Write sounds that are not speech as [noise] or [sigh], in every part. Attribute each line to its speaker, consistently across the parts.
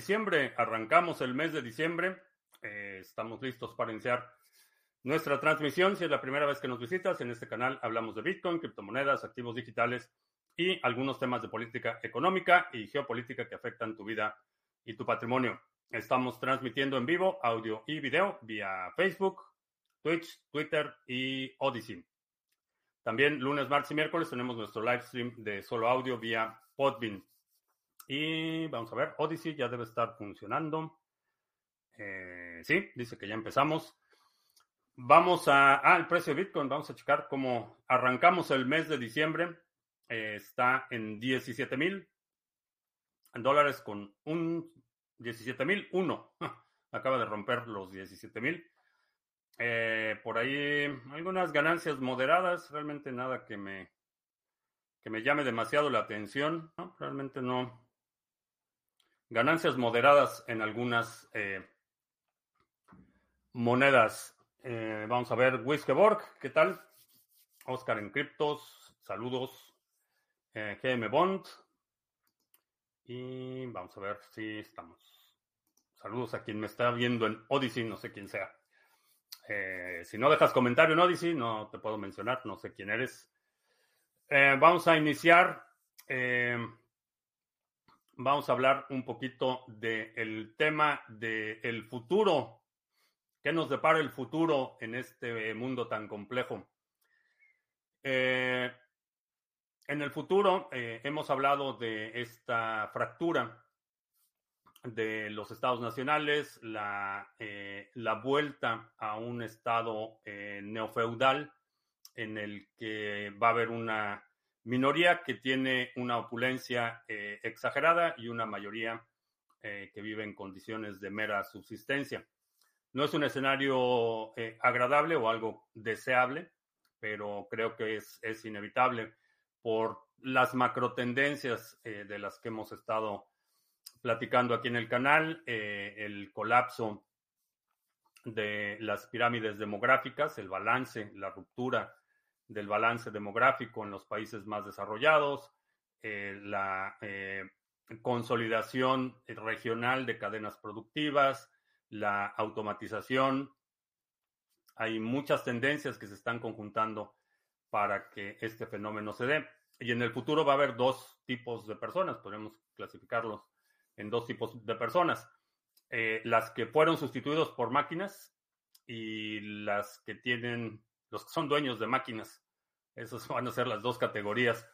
Speaker 1: diciembre. Arrancamos el mes de diciembre. Eh, estamos listos para iniciar nuestra transmisión. Si es la primera vez que nos visitas, en este canal hablamos de Bitcoin, criptomonedas, activos digitales y algunos temas de política económica y geopolítica que afectan tu vida y tu patrimonio. Estamos transmitiendo en vivo audio y video vía Facebook, Twitch, Twitter y Odyssey. También lunes, martes y miércoles tenemos nuestro live stream de solo audio vía Podbean. Y vamos a ver, Odyssey ya debe estar funcionando. Eh, sí, dice que ya empezamos. Vamos a, ah, el precio de Bitcoin, vamos a checar cómo arrancamos el mes de diciembre. Eh, está en 17 mil dólares con un 17 mil uno. [laughs] Acaba de romper los 17 mil. Eh, por ahí algunas ganancias moderadas, realmente nada que me, que me llame demasiado la atención. Realmente no, Ganancias moderadas en algunas eh, monedas. Eh, vamos a ver, Wiskeborg, ¿qué tal? Oscar en Criptos, saludos. Eh, GM Bond. Y vamos a ver si estamos. Saludos a quien me está viendo en Odyssey, no sé quién sea. si no dejas comentario en Odyssey, no te puedo mencionar, no sé quién eres. vamos a iniciar vamos a hablar un poquito del tema del futuro. ¿Qué nos depara el futuro en este mundo tan complejo? Eh, en el futuro eh, hemos hablado de esta fractura de los estados nacionales, la, eh, la vuelta a un estado neofeudal en el que va a haber una minoría que tiene una opulencia eh, exagerada y una mayoría eh, que vive en condiciones de mera subsistencia. No es un escenario eh, agradable o algo deseable, pero creo que es, inevitable por las macro tendencias de las que hemos estado platicando aquí en el canal, el colapso de las pirámides demográficas, el balance, la ruptura del balance demográfico en los países más desarrollados, eh, la eh, consolidación regional de cadenas productivas, la automatización. Hay muchas tendencias que se están conjuntando para que este fenómeno se dé. Y en el futuro va a haber dos tipos de personas, podemos clasificarlos en dos tipos de personas. Eh, las que fueron sustituidos por máquinas y las que tienen los que son dueños de máquinas. Esas [laughs] van a ser las dos categorías.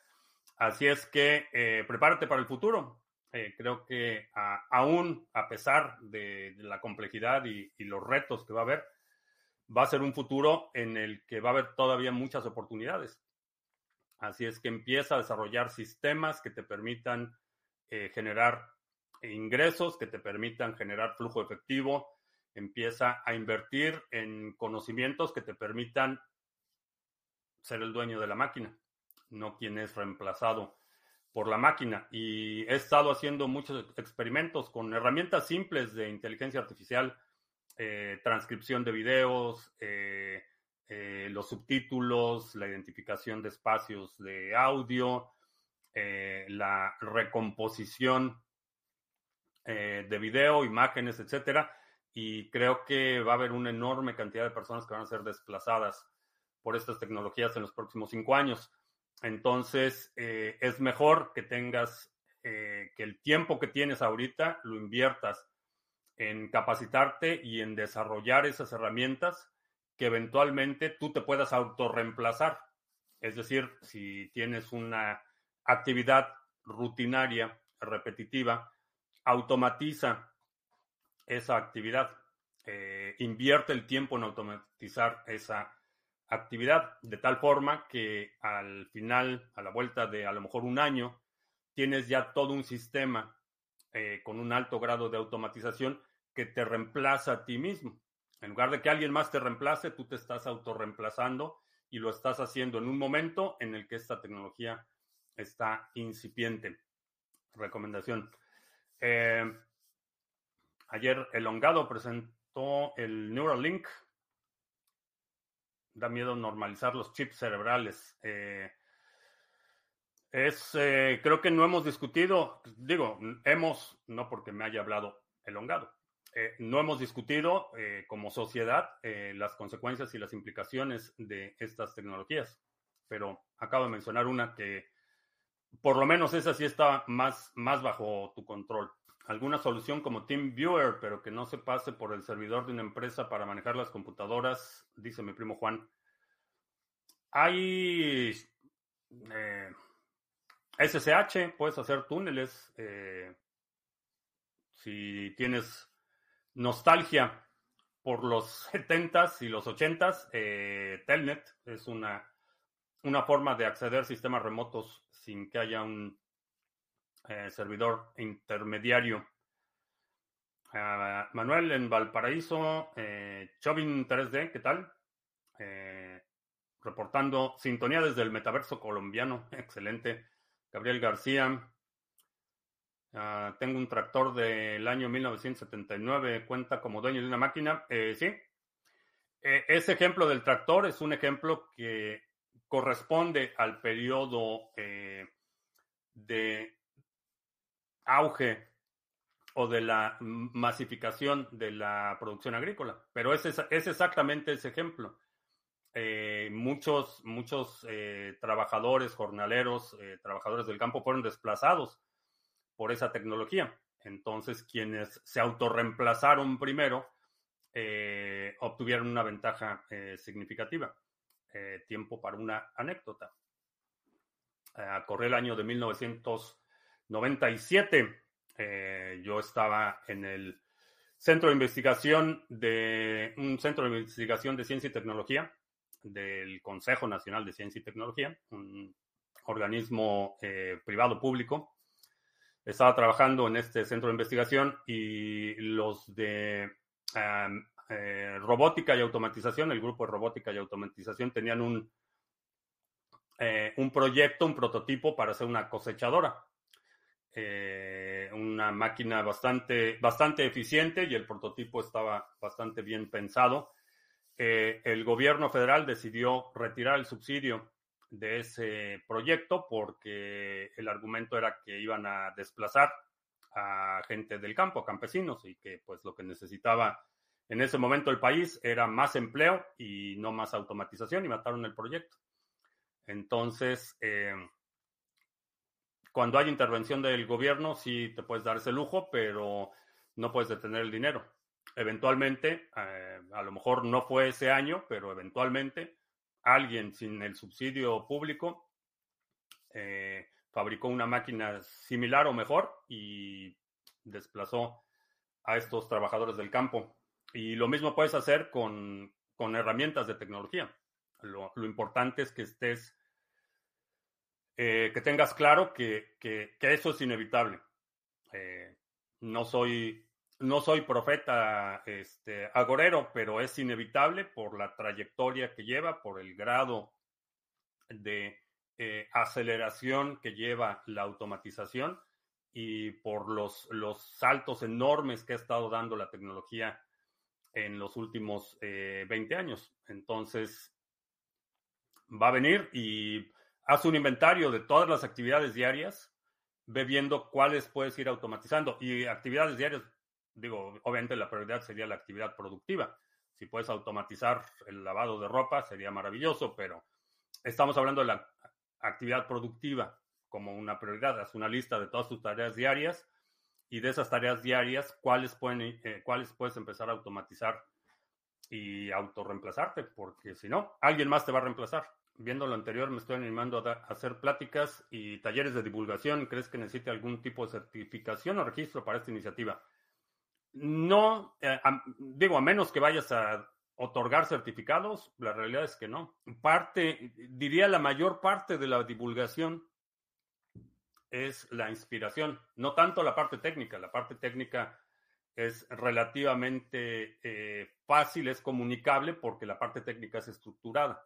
Speaker 1: Así es que eh, prepárate para el futuro. Eh, creo que aún a pesar de, la complejidad y, los retos que va a haber, va a ser un futuro en el que va a haber todavía muchas oportunidades. Así es que empieza a desarrollar sistemas que te permitan eh, generar ingresos, que te permitan generar flujo efectivo, empieza a invertir en conocimientos que te permitan ser el dueño de la máquina, no quien es reemplazado por la máquina. Y he estado haciendo muchos experimentos con herramientas simples de inteligencia artificial, eh, transcripción de videos, eh, eh, los subtítulos, la identificación de espacios de audio, la recomposición de video, imágenes, etcétera y creo que va a haber una enorme cantidad de personas que van a ser desplazadas por estas tecnologías en los próximos cinco años. Entonces, eh, es mejor que tengas, eh, que el tiempo que tienes ahorita lo inviertas en capacitarte y en desarrollar esas herramientas que eventualmente tú te puedas autorreemplazar. Es decir, si tienes una actividad rutinaria, repetitiva, automatiza esa actividad. Eh, invierte el tiempo en automatizar esa actividad, de tal forma que al final, a la vuelta de a lo mejor un año, tienes ya todo un sistema eh, con un alto grado de automatización que te reemplaza a ti mismo. En lugar de que alguien más te reemplace, tú te estás autorreemplazando y lo estás haciendo en un momento en el que esta tecnología está incipiente. Recomendación. Eh, Ayer Elongado presentó el Neuralink. Da miedo normalizar los chips cerebrales. Eh, Es, eh, creo que no hemos discutido, digo, hemos, no porque me haya hablado elongado, eh, no hemos discutido eh, como sociedad las consecuencias y las implicaciones de estas tecnologías, pero acabo de mencionar una que por lo menos esa sí está más, más bajo tu control. Alguna solución como TeamViewer, pero que no se pase por el servidor de una empresa para manejar las computadoras, dice mi primo Juan. Hay SSH, puedes hacer túneles. Eh, si tienes nostalgia por los 70s y los 80s, eh, Telnet es una, una forma de acceder a sistemas remotos sin que haya un eh, servidor intermediario. Ah, Manuel en Valparaíso, Chovin 3D, ¿qué tal? reportando sintonía desde el metaverso colombiano, [laughs] excelente. Gabriel García. Ah, tengo un tractor del año 1979, cuenta como dueño de una máquina. Eh, sí, ese ejemplo del tractor es un ejemplo que corresponde al periodo eh, de auge o de la masificación de la producción agrícola. Pero es, es exactamente ese ejemplo. Eh, muchos, muchos eh, trabajadores, jornaleros, eh, trabajadores del campo fueron desplazados por esa tecnología. Entonces, quienes se autorreemplazaron primero obtuvieron una ventaja significativa. tiempo para una anécdota. corre el año de 1997. yo estaba en el centro de investigación de un centro de investigación de ciencia y tecnología del Consejo Nacional de Ciencia y Tecnología, un organismo eh, privado público. Estaba trabajando en este centro de investigación y los de eh, robótica y automatización, el grupo de robótica y automatización, tenían un, eh, un proyecto, un prototipo para hacer una cosechadora. Una máquina bastante, bastante eficiente y el prototipo estaba bastante bien pensado eh, el gobierno federal decidió retirar el subsidio de ese proyecto porque el argumento era que iban a desplazar a gente del campo, a campesinos, y que pues lo que necesitaba en ese momento el país era más empleo y no más automatización y mataron el proyecto. Entonces, eh, cuando hay intervención del gobierno, sí te puedes dar ese lujo, pero no puedes detener el dinero eventualmente, eh, a lo mejor no fue ese año, pero eventualmente alguien sin el subsidio público eh, fabricó una máquina similar o mejor y desplazó a estos trabajadores del campo. Y lo mismo puedes hacer con, herramientas de tecnología. Lo, importante es que estés, eh, que tengas claro que, que, eso es inevitable. no soy no soy profeta este, agorero, pero es inevitable por la trayectoria que lleva, por el grado de eh, aceleración que lleva la automatización y por los, los saltos enormes que ha estado dando la tecnología en los últimos 20 eh, años. Entonces, va a venir y hace un inventario de todas las actividades diarias, ve viendo cuáles puedes ir automatizando. Y actividades diarias digo, obviamente la prioridad sería la actividad productiva. Si puedes automatizar el lavado de ropa, sería maravilloso, pero estamos hablando de la actividad productiva como una prioridad. Haz una lista de todas tus tareas diarias y de esas tareas diarias, ¿cuáles, pueden, eh, cuáles puedes empezar a automatizar y autorreemplazarte? Porque si no, alguien más te va a reemplazar. Viendo lo anterior, me estoy animando a, hacer pláticas y talleres de divulgación. ¿Crees que necesite algún tipo de certificación o registro para esta iniciativa? No, eh, digo, a menos que vayas a otorgar certificados, la realidad es que no. Parte, diría la mayor parte de la divulgación es la inspiración, no tanto la parte técnica. La parte técnica es relativamente eh, fácil, es comunicable porque la parte técnica es estructurada.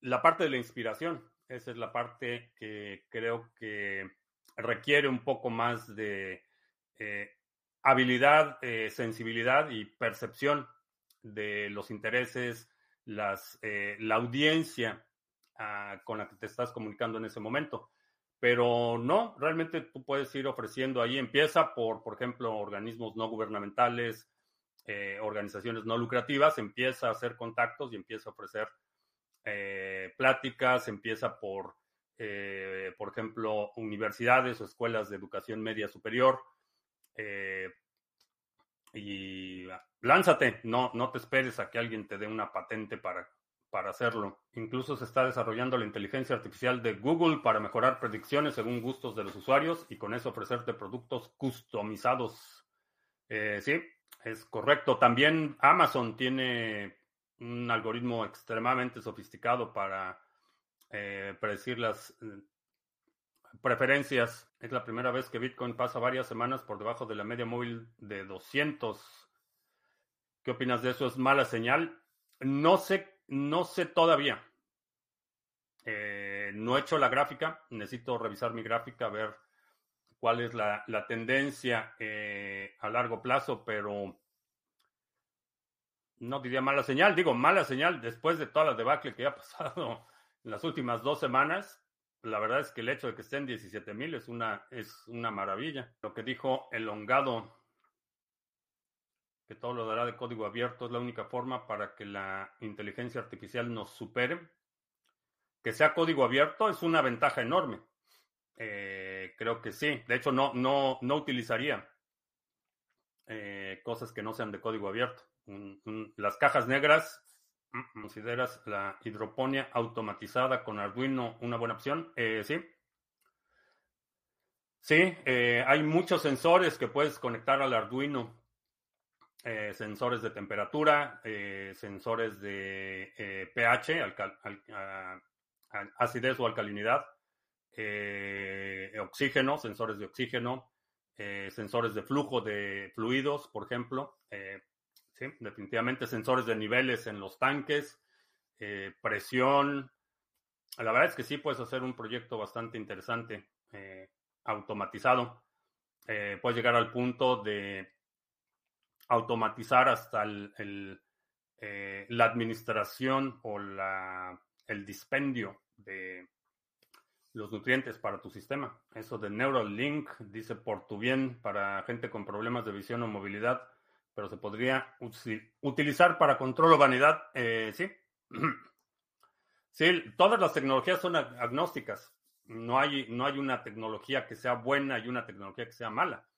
Speaker 1: La parte de la inspiración, esa es la parte que creo que requiere un poco más de eh, habilidad, eh, sensibilidad y percepción de los intereses, las, eh, la audiencia con la que te estás comunicando en ese momento. Pero no, realmente tú puedes ir ofreciendo ahí, empieza por, por ejemplo, organismos no gubernamentales, eh, organizaciones no lucrativas, empieza a hacer contactos y empieza a ofrecer eh, pláticas, empieza por, eh, por ejemplo, universidades o escuelas de educación media superior. y lánzate, no, no te esperes a que alguien te dé una patente para para hacerlo. Incluso se está desarrollando la inteligencia artificial de Google para mejorar predicciones según gustos de los usuarios y con eso ofrecerte productos customizados. Eh, sí, es correcto. También Amazon tiene un algoritmo extremadamente sofisticado para eh, predecir las eh, preferencias. Es la primera vez que Bitcoin pasa varias semanas por debajo de la media móvil de 200. ¿Qué opinas de eso? ¿Es mala señal? No sé no sé todavía. Eh, no he hecho la gráfica. Necesito revisar mi gráfica, ver cuál es la, tendencia eh, a largo plazo, pero no diría mala señal. Digo, mala señal después de toda la debacle que ha [laughs] pasado en las últimas dos semanas. La verdad es que el hecho de que estén 17 mil es una, es una maravilla. Lo que dijo Elongado que todo lo dará de código abierto, es la única forma para que la inteligencia artificial nos supere. Que sea código abierto es una ventaja enorme. Eh, creo que sí. De hecho, no, no, no utilizaría eh, cosas que no sean de código abierto. Las cajas negras, mm, ¿consideras la hidroponía automatizada con Arduino una buena opción? Eh, sí. Sí, hay muchos sensores que puedes conectar al Arduino eh, sensores de temperatura, eh, sensores de eh, pH, acidez o alcalinidad, oxígeno, sensores de oxígeno, sensores de flujo de fluidos, por ejemplo. ¿Sí? Definitivamente sensores de niveles en los tanques, presión. La verdad es que sí puedes hacer un proyecto bastante interesante, automatizado. puedes llegar al punto de automatizar hasta el, eh, la administración o la, el dispendio de los nutrientes para tu sistema. Eso de Neuralink dice por tu bien para gente con problemas de visión o movilidad, pero se podría utilizar para control o vanidad. Eh, sí. [clears throat] sí, todas las tecnologías son agnósticas. No hay, no hay una tecnología que sea buena y una tecnología que sea mala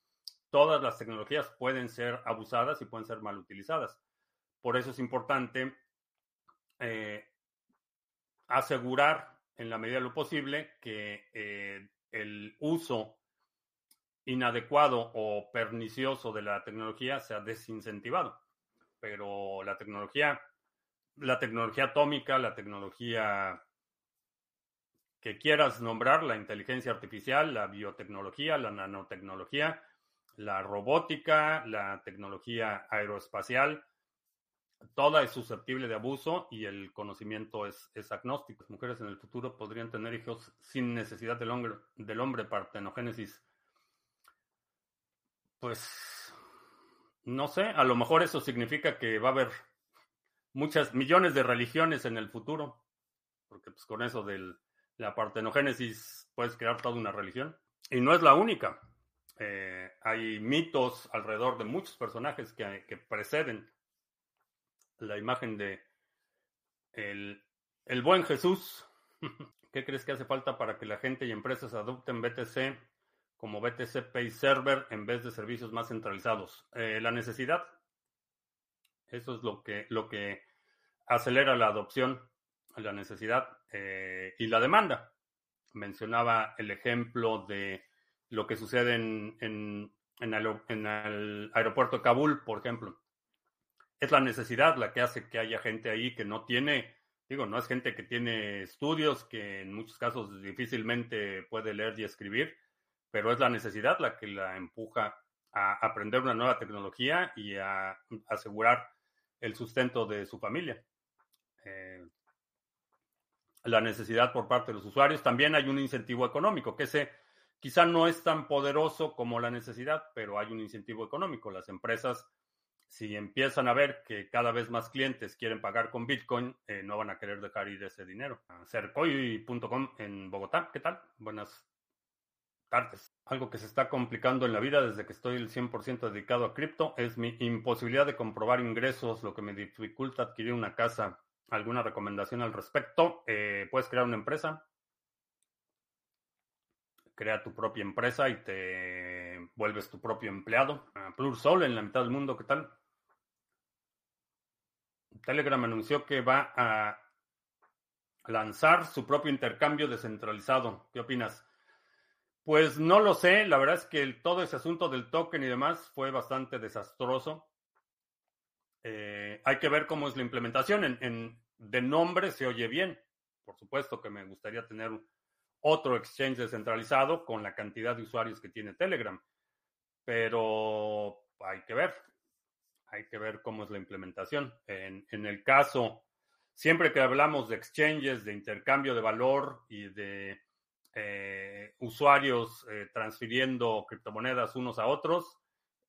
Speaker 1: todas las tecnologías pueden ser abusadas y pueden ser mal utilizadas. Por eso es importante eh, asegurar en la medida de lo posible que eh, el uso inadecuado o pernicioso de la tecnología sea desincentivado. Pero la tecnología, la tecnología atómica, la tecnología que quieras nombrar, la inteligencia artificial, la biotecnología, la nanotecnología, la robótica, la tecnología aeroespacial, toda es susceptible de abuso y el conocimiento es, agnóstico. Las mujeres en el futuro podrían tener hijos sin necesidad del hombre, del hombre partenogénesis. Pues no sé, a lo mejor eso significa que va a haber muchas millones de religiones en el futuro, porque pues con eso de la partenogénesis puedes crear toda una religión. Y no es la única. Eh, hay mitos alrededor de muchos personajes que, preceden la imagen de el, el, buen Jesús. [laughs] ¿Qué crees que hace falta para que la gente y empresas adopten BTC como BTC Pay Server en vez de servicios más centralizados? Eh, la necesidad. Eso es lo que, lo que acelera la adopción, la necesidad eh, y la demanda. Mencionaba el ejemplo de lo que sucede en, en, el, aeropuerto de Kabul, por ejemplo. Es la necesidad la que hace que haya gente ahí que no tiene, digo, no es gente que tiene estudios, que en muchos casos difícilmente puede leer y escribir, pero es la necesidad la que la empuja a aprender una nueva tecnología y a asegurar el sustento de su familia. Eh, la necesidad por parte de los usuarios. También hay un incentivo económico, que se Quizá no es tan poderoso como la necesidad, pero hay un incentivo económico. Las empresas si empiezan a ver que cada vez más clientes quieren pagar con Bitcoin, eh, no van a querer dejar ir ese dinero. Cercoy.com en Bogotá, ¿qué tal? Buenas Algo que se está complicando en la vida desde que estoy el 100% dedicado a cripto es mi imposibilidad de comprobar ingresos, lo que me dificulta adquirir una casa. ¿Alguna recomendación al respecto? Eh, ¿Puedes crear una empresa? Crea tu propia empresa y te vuelves tu propio empleado. Uh, Sol en la mitad del mundo, ¿qué tal? Telegram anunció que va a lanzar su propio intercambio descentralizado. ¿Qué opinas? Pues no lo sé, la verdad es que todo ese asunto del token y demás fue bastante desastroso. Eh, hay que ver cómo es la implementación. En, de nombre se oye bien. Por supuesto que me gustaría tener otro exchange descentralizado con la cantidad de usuarios que tiene Telegram. Pero hay que ver hay que ver cómo es la implementación. En, el caso, siempre que hablamos de exchanges, de intercambio de valor y de eh, usuarios eh, transfiriendo criptomonedas unos a otros,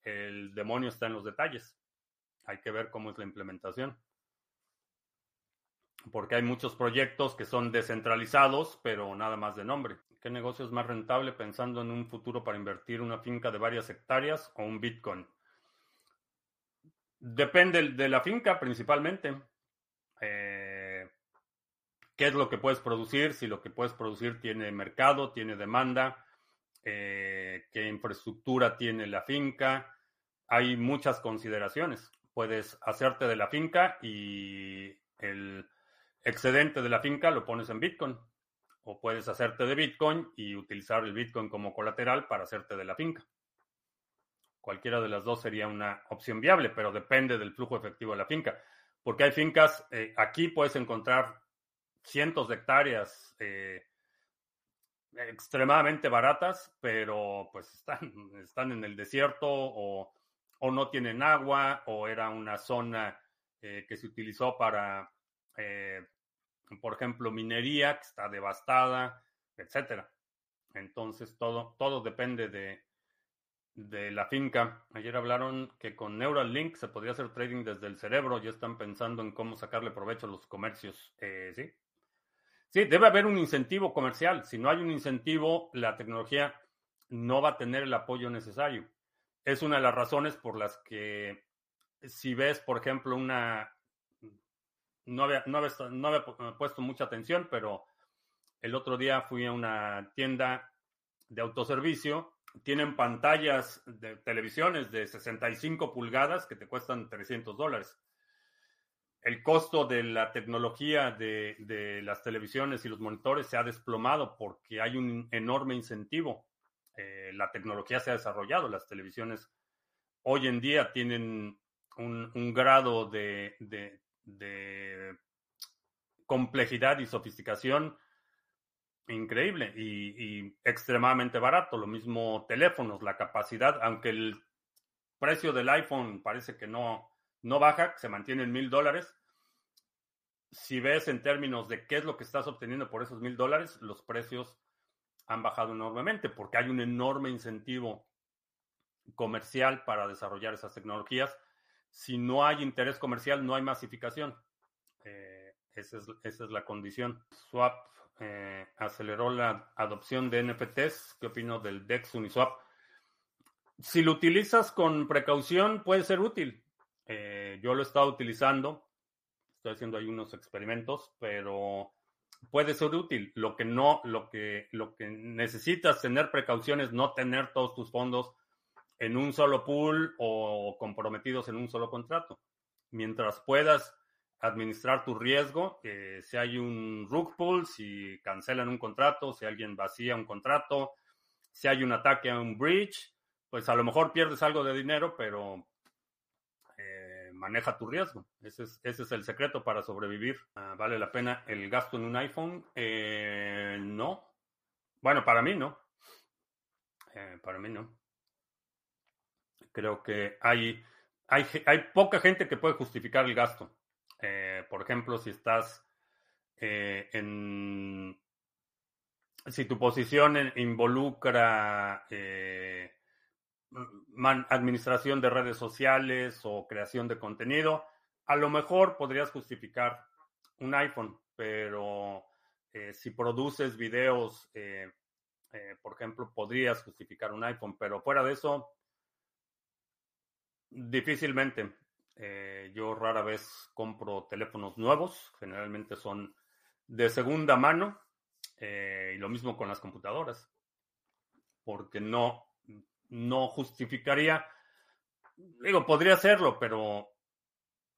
Speaker 1: el demonio está en los detalles. Hay que ver cómo es la implementación. Porque hay muchos proyectos que son descentralizados, pero nada más de nombre. ¿Qué negocio es más rentable pensando en un futuro para invertir una finca de varias hectáreas o un Bitcoin? Depende de la finca principalmente. Eh, ¿Qué es lo que puedes producir? Si lo que puedes producir tiene mercado, tiene demanda, eh, qué infraestructura tiene la finca. Hay muchas consideraciones. Puedes hacerte de la finca y el excedente de la finca lo pones en Bitcoin. O puedes hacerte de Bitcoin y utilizar el Bitcoin como colateral para hacerte de la finca. Cualquiera de las dos sería una opción viable, pero depende del flujo efectivo de la finca. Porque hay fincas, eh, aquí puedes encontrar cientos de hectáreas eh, extremadamente baratas, pero pues están, [laughs] están en el desierto o, no tienen agua o era una zona eh, que se utilizó para, por ejemplo, minería que está devastada, etcétera. Entonces todo, todo depende de, de la finca. Ayer hablaron que con Neuralink se podría hacer trading desde el cerebro. Ya están pensando en cómo sacarle provecho a los comercios. Eh, sí. Sí, debe haber un incentivo comercial. Si no hay un incentivo, la tecnología no va a tener el apoyo necesario. Es una de las razones por las que si ves, por ejemplo, una... No había, no no había puesto mucha atención, pero el otro día fui a una tienda de autoservicio tienen pantallas de televisiones de 65 pulgadas que te cuestan 300 dólares. El costo de la tecnología de, las televisiones y los monitores se ha desplomado porque hay un enorme incentivo. Eh, la tecnología se ha desarrollado. Las televisiones hoy en día tienen un, grado de complejidad y sofisticación increíble y, extremadamente barato. Lo mismo teléfonos, la capacidad, aunque el precio del iPhone parece que no, no baja, se mantiene en mil dólares. Si ves en términos de qué es lo que estás obteniendo por esos mil dólares, los precios han bajado enormemente porque hay un enorme incentivo comercial para desarrollar esas tecnologías. Si no hay interés comercial, no hay masificación. Eh, esa, es, esa es la condición. Swap eh, aceleró la adopción de NFTs. ¿Qué opino del DEX Uniswap? Si lo utilizas con precaución, puede ser útil. Eh, yo lo he estado utilizando. Estoy haciendo ahí unos experimentos, pero puede ser útil. Lo que no, lo que, lo que necesitas tener precaución es no tener todos tus fondos en un solo pool o comprometidos en un solo contrato. Mientras puedas administrar tu riesgo. si hay un rug pull, si cancelan un contrato, si alguien vacía un contrato, si hay un ataque a un breach, pues a lo mejor pierdes algo de dinero, pero eh, maneja tu riesgo. Ese es, el secreto para sobrevivir. Ah, ¿Vale la pena el gasto en un iPhone? Eh, no. Bueno, para mí no. Eh, para mí no. Creo que hay, hay, hay poca gente que puede justificar el gasto. Eh, por ejemplo, si estás en... Si tu posición involucra administración de redes sociales o creación de contenido, a lo mejor podrías justificar un iPhone, pero eh, si produces videos, eh, eh, por ejemplo, podrías justificar un iPhone, pero fuera de eso, difícilmente. yo rara vez compro teléfonos nuevos, generalmente son de segunda mano, y lo mismo con las computadoras, porque no, no justificaría, digo, podría hacerlo, pero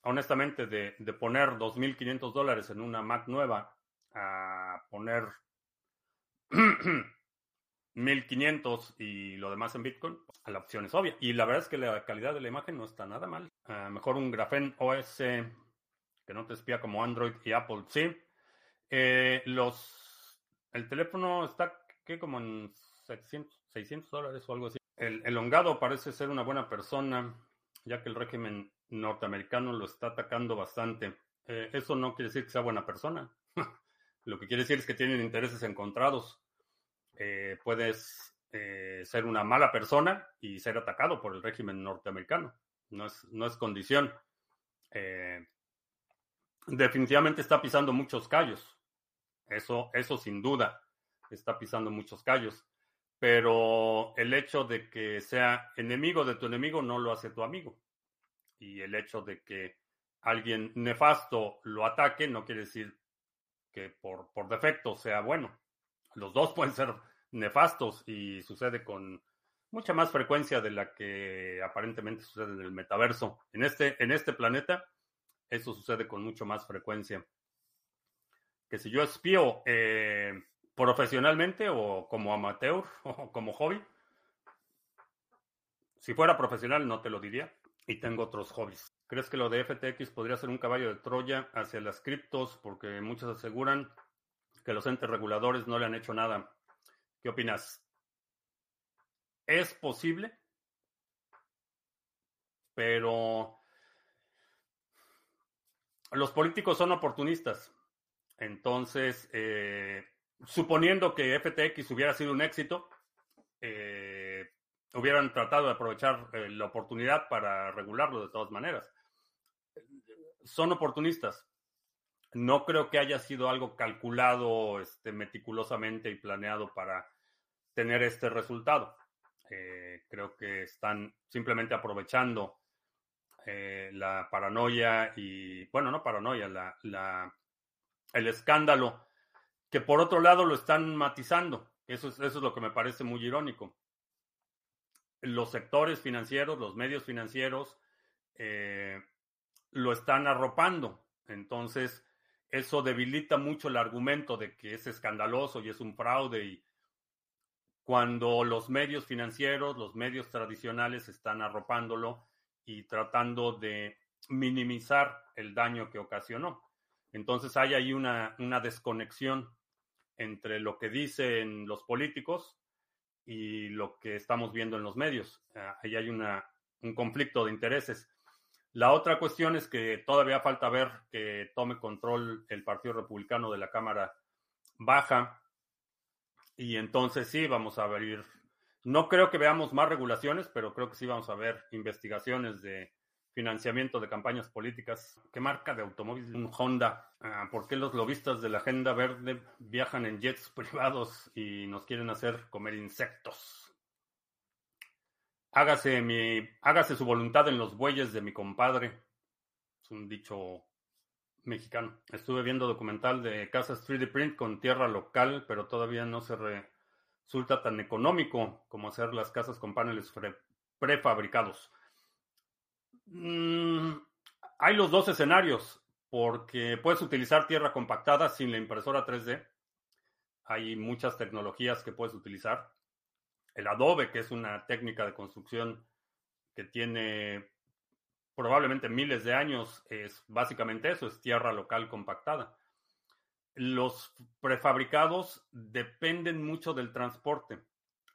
Speaker 1: honestamente, de, de poner 2.500 dólares en una Mac nueva a poner [clears throat] 1.500 y lo demás en Bitcoin, la opción es obvia. Y la verdad es que la calidad de la imagen no está nada mal. mejor un Graphene OS que no te espía como Android y Apple, sí. Eh, los, el teléfono está ¿qué? como en 600 dólares o algo así. El elongado parece ser una buena persona, ya que el régimen norteamericano lo está atacando bastante. Eh, eso no quiere decir que sea buena persona. [laughs] lo que quiere decir es que tienen intereses encontrados. Eh, puedes eh, ser una mala persona y ser atacado por el régimen norteamericano. No es, no es condición. definitivamente está pisando muchos callos. Eso, eso sin duda está pisando muchos callos. Pero el hecho de que sea enemigo de tu enemigo no lo hace tu amigo y el hecho de que alguien nefasto lo ataque no quiere decir que por, por defecto sea bueno. Los dos [laughs] pueden ser nefastos y sucede con mucha más frecuencia de la que aparentemente sucede en el metaverso. En este, en este planeta, eso sucede con mucho más frecuencia. Que si yo espío eh, profesionalmente o como amateur [laughs] o como hobby, si fuera profesional no te lo diría y tengo otros hobbies. ¿Crees que lo de FTX podría ser un caballo de Troya hacia las criptos? Porque muchos aseguran que los entes reguladores no le han hecho nada. ¿Qué opinas? Es posible, pero los políticos son oportunistas. Entonces, eh, suponiendo que FTX hubiera sido un éxito, eh, hubieran tratado de aprovechar eh, la oportunidad para regularlo de todas maneras. Son oportunistas. No creo que haya sido algo calculado este, meticulosamente y planeado para tener este resultado. Eh, creo que están simplemente aprovechando la paranoia y, bueno, no paranoia, la, el escándalo, que por otro lado lo están matizando. Eso es, eso es lo que me parece muy irónico los sectores financieros, los medios financieros, eh, lo están arropando. Entonces, eso debilita mucho el argumento de que es escandaloso y es un fraude. Y cuando los medios financieros, los medios tradicionales están arropándolo y tratando de minimizar el daño que ocasionó. Entonces hay ahí una, una desconexión entre lo que dicen los políticos y lo que estamos viendo en los medios. Ah, ahí hay una, un conflicto de intereses. La otra cuestión es que todavía falta ver que tome control el Partido Republicano de la Cámara Baja. Y entonces sí, vamos a abrir. No creo que veamos más regulaciones, pero creo que sí vamos a ver investigaciones de financiamiento de campañas políticas. ¿Qué marca de automóvil? Un Honda. Ah, ¿Por qué los lobistas de la Agenda Verde viajan en jets [laughs] privados y nos quieren hacer comer insectos? Hágase, mi, hágase su voluntad en los bueyes de mi compadre. Es un dicho mexicano. Estuve viendo documental de casas 3D print con tierra local, pero todavía no se resulta tan económico como hacer las casas con paneles prefabricados. Mm, hay los dos escenarios, porque puedes utilizar tierra compactada sin la impresora 3D. Hay muchas tecnologías que puedes utilizar. El adobe, que es una técnica de construcción que tiene probablemente miles de años, es básicamente eso, es tierra local compactada. Los prefabricados dependen mucho del transporte.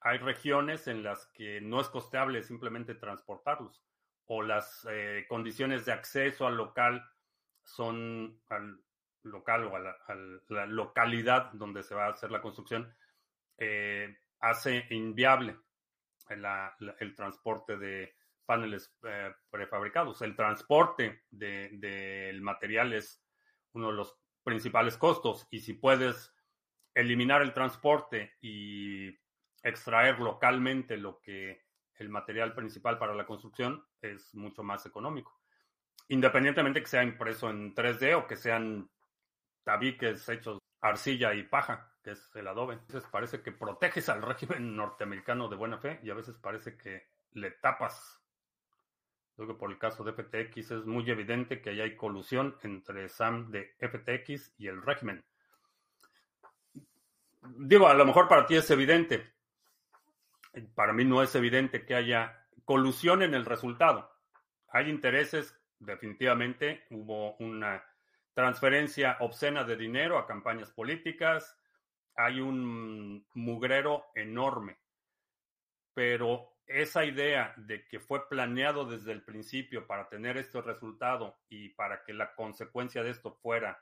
Speaker 1: Hay regiones en las que no es costeable simplemente transportarlos o las eh, condiciones de acceso al local son al local o a la, localidad donde se va a hacer la construcción, eh, hace inviable. el transporte de paneles eh, prefabricados. El transporte del de, material es uno de los principales costos y si puedes eliminar el transporte y extraer localmente lo que el material principal para la construcción es mucho más económico. Independientemente que sea impreso en 3D o que sean tabiques hechos arcilla y paja, que es el adobe. Entonces parece que proteges al régimen norteamericano de buena fe y a veces parece que le tapas Creo que por el caso de FTX es muy evidente que hay colusión entre SAM de FTX y el régimen. Digo, a lo mejor para ti es evidente. Para mí no es evidente que haya colusión en el resultado. Hay intereses, definitivamente. Hubo una transferencia obscena de dinero a campañas políticas. Hay un mugrero enorme. Pero esa idea de que fue planeado desde el principio para tener este resultado y para que la consecuencia de esto fuera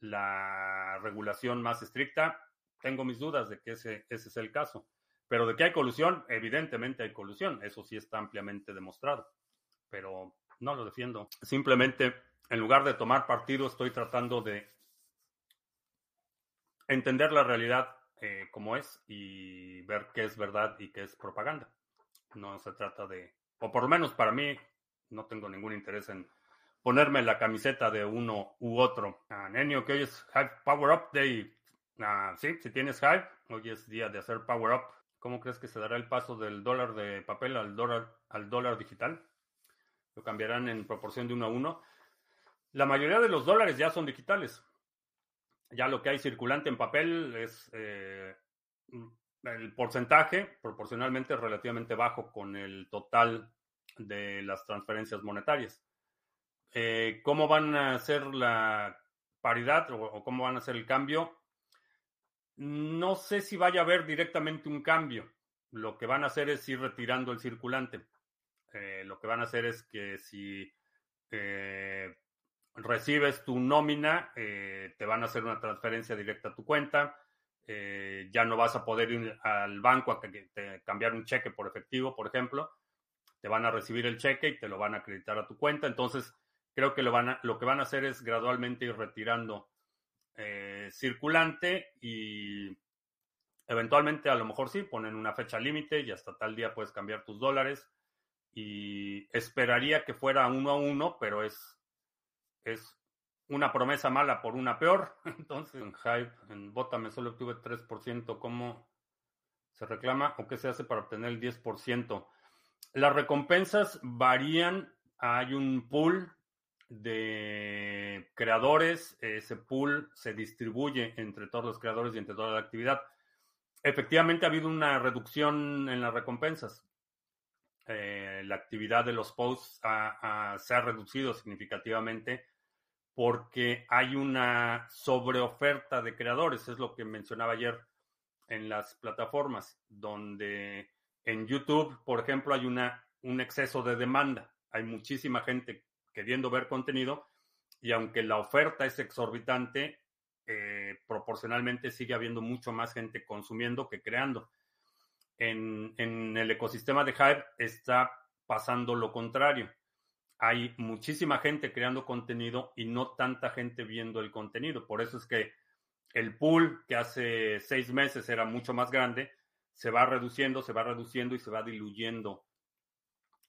Speaker 1: la regulación más estricta, tengo mis dudas de que ese, ese es el caso. Pero de que hay colusión, evidentemente hay colusión, eso sí está ampliamente demostrado. Pero no lo defiendo. Simplemente, en lugar de tomar partido, estoy tratando de entender la realidad eh, como es y ver qué es verdad y qué es propaganda. No se trata de, o por lo menos para mí, no tengo ningún interés en ponerme la camiseta de uno u otro. Ah, Nenio, que hoy es Hive Power Up Day. Ah, sí, si tienes Hive, hoy es día de hacer Power Up. ¿Cómo crees que se dará el paso del dólar de papel al dólar, al dólar digital? ¿Lo cambiarán en proporción de uno a uno? La mayoría de los dólares ya son digitales. Ya lo que hay circulante en papel es eh, el porcentaje proporcionalmente relativamente bajo con el total de las transferencias monetarias. Eh, ¿Cómo van a hacer la paridad o, cómo van a hacer el cambio? No sé si vaya a haber directamente un cambio. Lo que van a hacer es ir retirando el circulante. Eh, lo que van a hacer es que si eh, recibes tu nómina, te van a hacer una transferencia directa a tu cuenta eh, ya no vas a poder ir al banco a cambiar un cheque por efectivo, por ejemplo. Te van a recibir el cheque y te lo van a acreditar a tu cuenta. Entonces, creo que lo, van lo que van a hacer es gradualmente ir retirando eh, circulante y eventualmente a lo mejor sí, ponen una fecha límite y hasta tal día puedes cambiar tus dólares. Y esperaría que fuera uno a uno, pero es, es una promesa mala por una peor. [laughs] Entonces, en Hype, en Botame solo obtuve 3%. ¿Cómo se reclama o qué se hace para obtener el 10%? Las recompensas varían. Hay un pool de creadores. Ese pool se distribuye entre todos los creadores y entre toda la actividad. Efectivamente, ha habido una reducción en las recompensas. Eh, la actividad de los posts se ha reducido significativamente porque hay una sobreoferta de creadores, es lo que mencionaba ayer en las plataformas, donde en YouTube, por ejemplo, hay una, un exceso de demanda. Hay muchísima gente queriendo ver contenido y aunque la oferta es exorbitante, eh, proporcionalmente sigue habiendo mucho más gente consumiendo que creando. En, en el ecosistema de Hive está pasando lo contrario hay muchísima gente creando contenido y no tanta gente viendo el contenido. Por eso es que el pool que hace seis meses era mucho más grande, se va reduciendo, se va reduciendo y se va diluyendo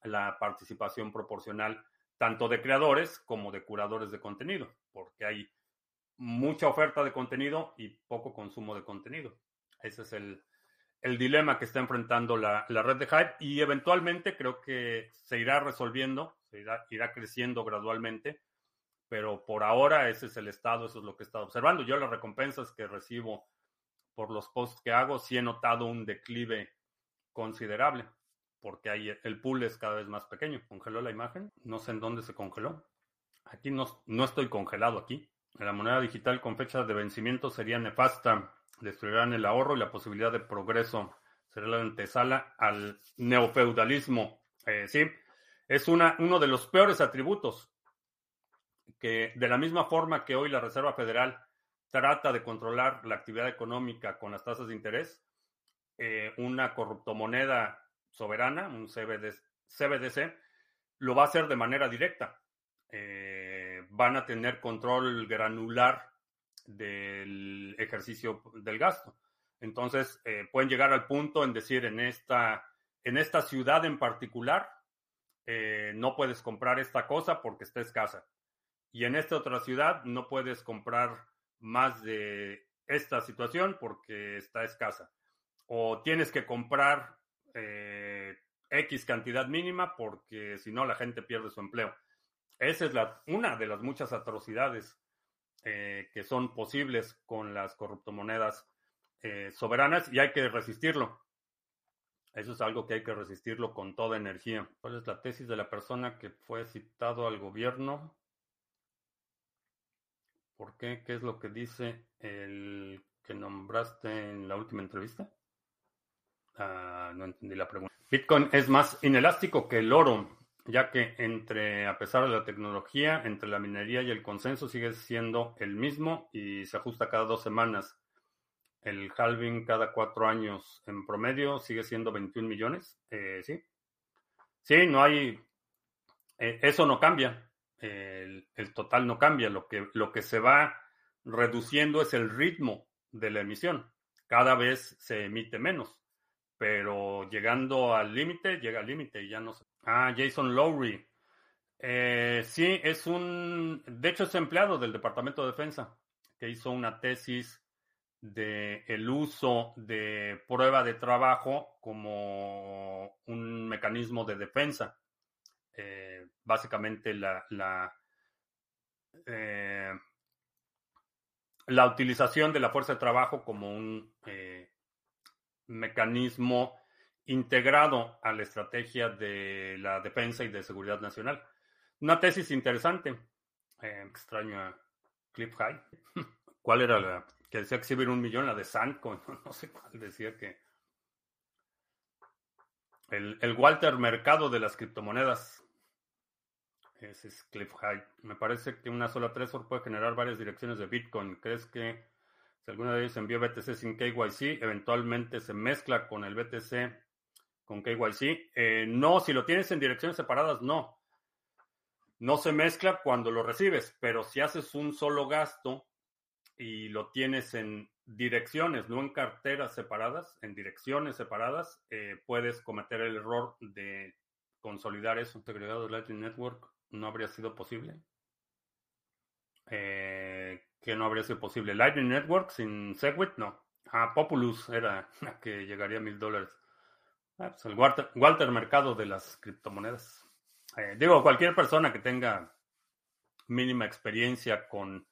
Speaker 1: la participación proporcional tanto de creadores como de curadores de contenido, porque hay mucha oferta de contenido y poco consumo de contenido. Ese es el, dilema que está enfrentando la, red de Hype y eventualmente creo que se irá resolviendo irá, creciendo gradualmente, pero por ahora ese es el estado, eso es lo que he estado observando. Yo las recompensas que recibo por los posts que hago, sí he notado un declive considerable, porque ahí el pool es cada vez más pequeño. ¿Congeló la imagen? No sé en dónde se congeló. Aquí no, no estoy congelado aquí. La moneda digital con fecha de vencimiento sería nefasta. Destruirán el ahorro y la posibilidad de progreso. Será la antesala al neofeudalismo. Eh, sí, es una, uno de los peores atributos que de la misma forma que hoy la Reserva Federal trata de controlar la actividad económica con las tasas de interés, eh, una corruptomoneda soberana, un CBDC, lo va a hacer de manera directa. Eh, van a tener control granular del ejercicio del gasto. Entonces, eh, pueden llegar al punto en decir, en esta, en esta ciudad en particular, eh, no puedes comprar esta cosa porque está escasa. Y en esta otra ciudad no puedes comprar más de esta situación porque está escasa. O tienes que comprar eh, X cantidad mínima porque si no la gente pierde su empleo. Esa es la, una de las muchas atrocidades eh, que son posibles con las corruptomonedas eh, soberanas y hay que resistirlo. Eso es algo que hay que resistirlo con toda energía. ¿Cuál es la tesis de la persona que fue citado al gobierno? ¿Por qué? ¿Qué es lo que dice el que nombraste en la última entrevista? Ah, no entendí la pregunta. Bitcoin es más inelástico que el oro, ya que entre, a pesar de la tecnología, entre la minería y el consenso sigue siendo el mismo y se ajusta cada dos semanas. El halving cada cuatro años en promedio sigue siendo 21 millones. Eh, sí. Sí, no hay. Eh, eso no cambia. El, el, total no cambia. Lo que, lo que se va reduciendo es el ritmo de la emisión. Cada vez se emite menos pero llegando al límite, llega al límite y ya no sé. Ah, Jason Lowry. Eh, sí, es un, de hecho es empleado del Departamento de Defensa, que hizo una tesis de uso de prueba de trabajo como un mecanismo de defensa. Eh, básicamente la, la, eh, la, utilización de la fuerza de trabajo como un mecanismo integrado a la estrategia de la defensa y de seguridad nacional. Una tesis interesante. Eh, extraño a High. [laughs] ¿Cuál era la que decía exhibir un millón? La de Sandcoin. [laughs] No sé cuál decía que. El, el Walter Mercado de las criptomonedas. Ese es Cliff High. Me parece que una sola Trezor puede generar varias direcciones de Bitcoin. ¿Crees que si alguna de ellos envió BTC sin KYC, eventualmente se mezcla con el BTC con KYC. Eh, no, si lo tienes en direcciones separadas, no. No se mezcla cuando lo recibes, pero si haces un solo gasto y lo tienes en direcciones, no en carteras separadas, en direcciones separadas, eh, puedes cometer el error de consolidar eso. Agregado de Lightning Network no habría sido posible. Eh, que no habría sido posible. Lightning Network sin Segwit, no. Ah, Populus era [laughs] la que llegaría a mil dólares. Ah, pues el Walter, Mercado de las criptomonedas. Eh, digo, cualquier persona que tenga mínima experiencia con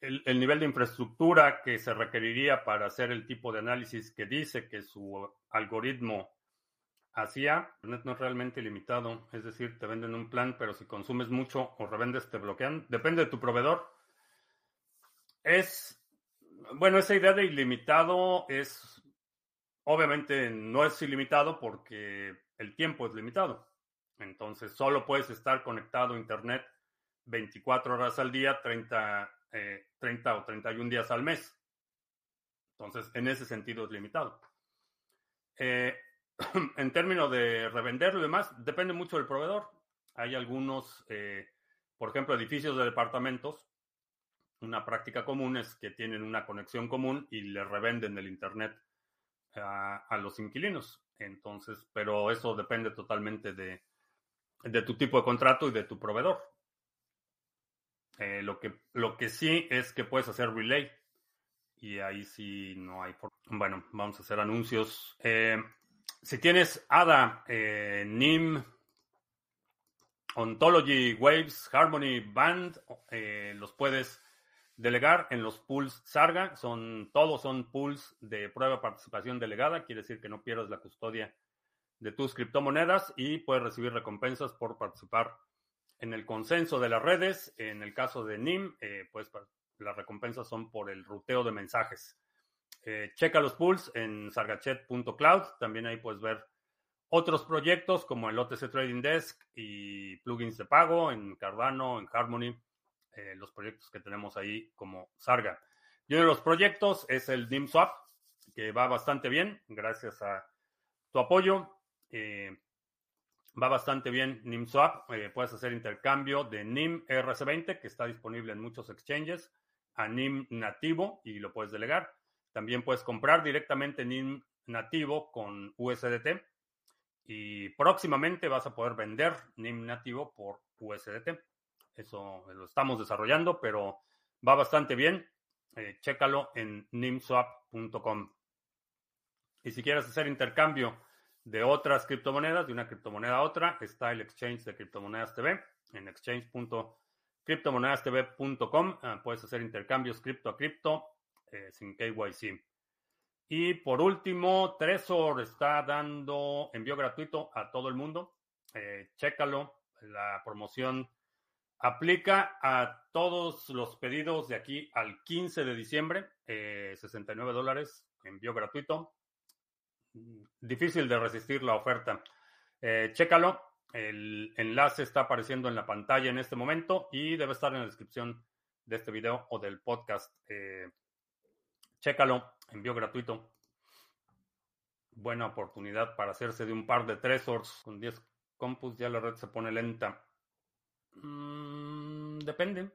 Speaker 1: el, el, nivel de infraestructura que se requeriría para hacer el tipo de análisis que dice que su algoritmo hacía, Internet no es realmente ilimitado. Es decir, te venden un plan, pero si consumes mucho o revendes, te bloquean. Depende de tu proveedor. Es, bueno, esa idea de ilimitado es, obviamente no es ilimitado porque el tiempo es limitado. Entonces, solo puedes estar conectado a Internet 24 horas al día, 30, 30 eh, o 31 días al mes. Entonces, en ese sentido es limitado. Eh, [clears throat] en términos de revenderlo y demás, depende mucho del proveedor. Hay algunos, eh, por ejemplo, edificios de departamentos una práctica común es que tienen una conexión común y le revenden el Internet a, los inquilinos. Entonces, pero eso depende totalmente de, de, tu tipo de contrato y de tu proveedor. Eh, lo, que, lo que sí es que puedes hacer relay. Y ahí sí no hay. Bueno, vamos a hacer anuncios. Eh, si tienes ADA, eh, NIM, Ontology, Waves, Harmony, Band, los puedes Delegar en los pools Sarga, son, todos son pools de prueba participación delegada, quiere decir que no pierdas la custodia de tus criptomonedas y puedes recibir recompensas por participar en el consenso de las redes. En el caso de NIM, eh, pues las recompensas son por el ruteo de mensajes. Eh, checa los pools en sargachet.cloud, también ahí puedes ver otros proyectos como el OTC Trading Desk y plugins de pago en Cardano, en Harmony eh, los proyectos que tenemos ahí como Sarga. Y uno de los proyectos es el DIM Swap, que va bastante bien, gracias a tu apoyo. Eh, va bastante bien NIMSwap. Eh, puedes hacer intercambio de NIM RC20, que está disponible en muchos exchanges, a NIM nativo y lo puedes delegar. También puedes comprar directamente NIM nativo con USDT. Y próximamente vas a poder vender NIM nativo por USDT. Eso lo estamos desarrollando, pero va bastante bien. Eh, chécalo en nimswap.com. Y si quieres hacer intercambio de otras criptomonedas, de una criptomoneda a otra, está el exchange de criptomonedas TV en exchange.criptomonedastv.com. Ah, puedes hacer intercambios cripto a cripto eh, sin KYC. Y por último, Trezor está dando envío gratuito a todo el mundo. Eh, chécalo. La promoción aplica a todos los pedidos de aquí al 15 de diciembre. 69 eh, dólares, envío gratuito difícil de resistir la oferta. Eh, chécalo. El enlace está apareciendo en la pantalla en este momento y debe estar en la descripción de este video o del podcast. Eh, chécalo. Envío gratuito. Buena oportunidad para hacerse de un par de tresors. Con 10 compus ya la red se pone lenta. Mm, depende.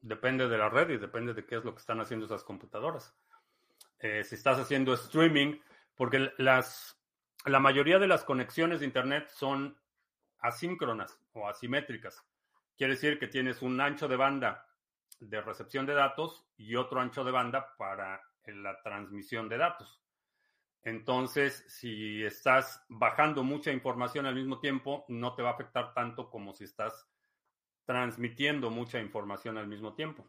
Speaker 1: Depende de la red y depende de qué es lo que están haciendo esas computadoras. Eh, si estás haciendo streaming, porque las, la mayoría de las conexiones de Internet son asíncronas o asimétricas. Quiere decir que tienes un ancho de banda de recepción de datos y otro ancho de banda para la transmisión de datos. Entonces, si estás bajando mucha información al mismo tiempo, no te va a afectar tanto como si estás transmitiendo mucha información al mismo tiempo.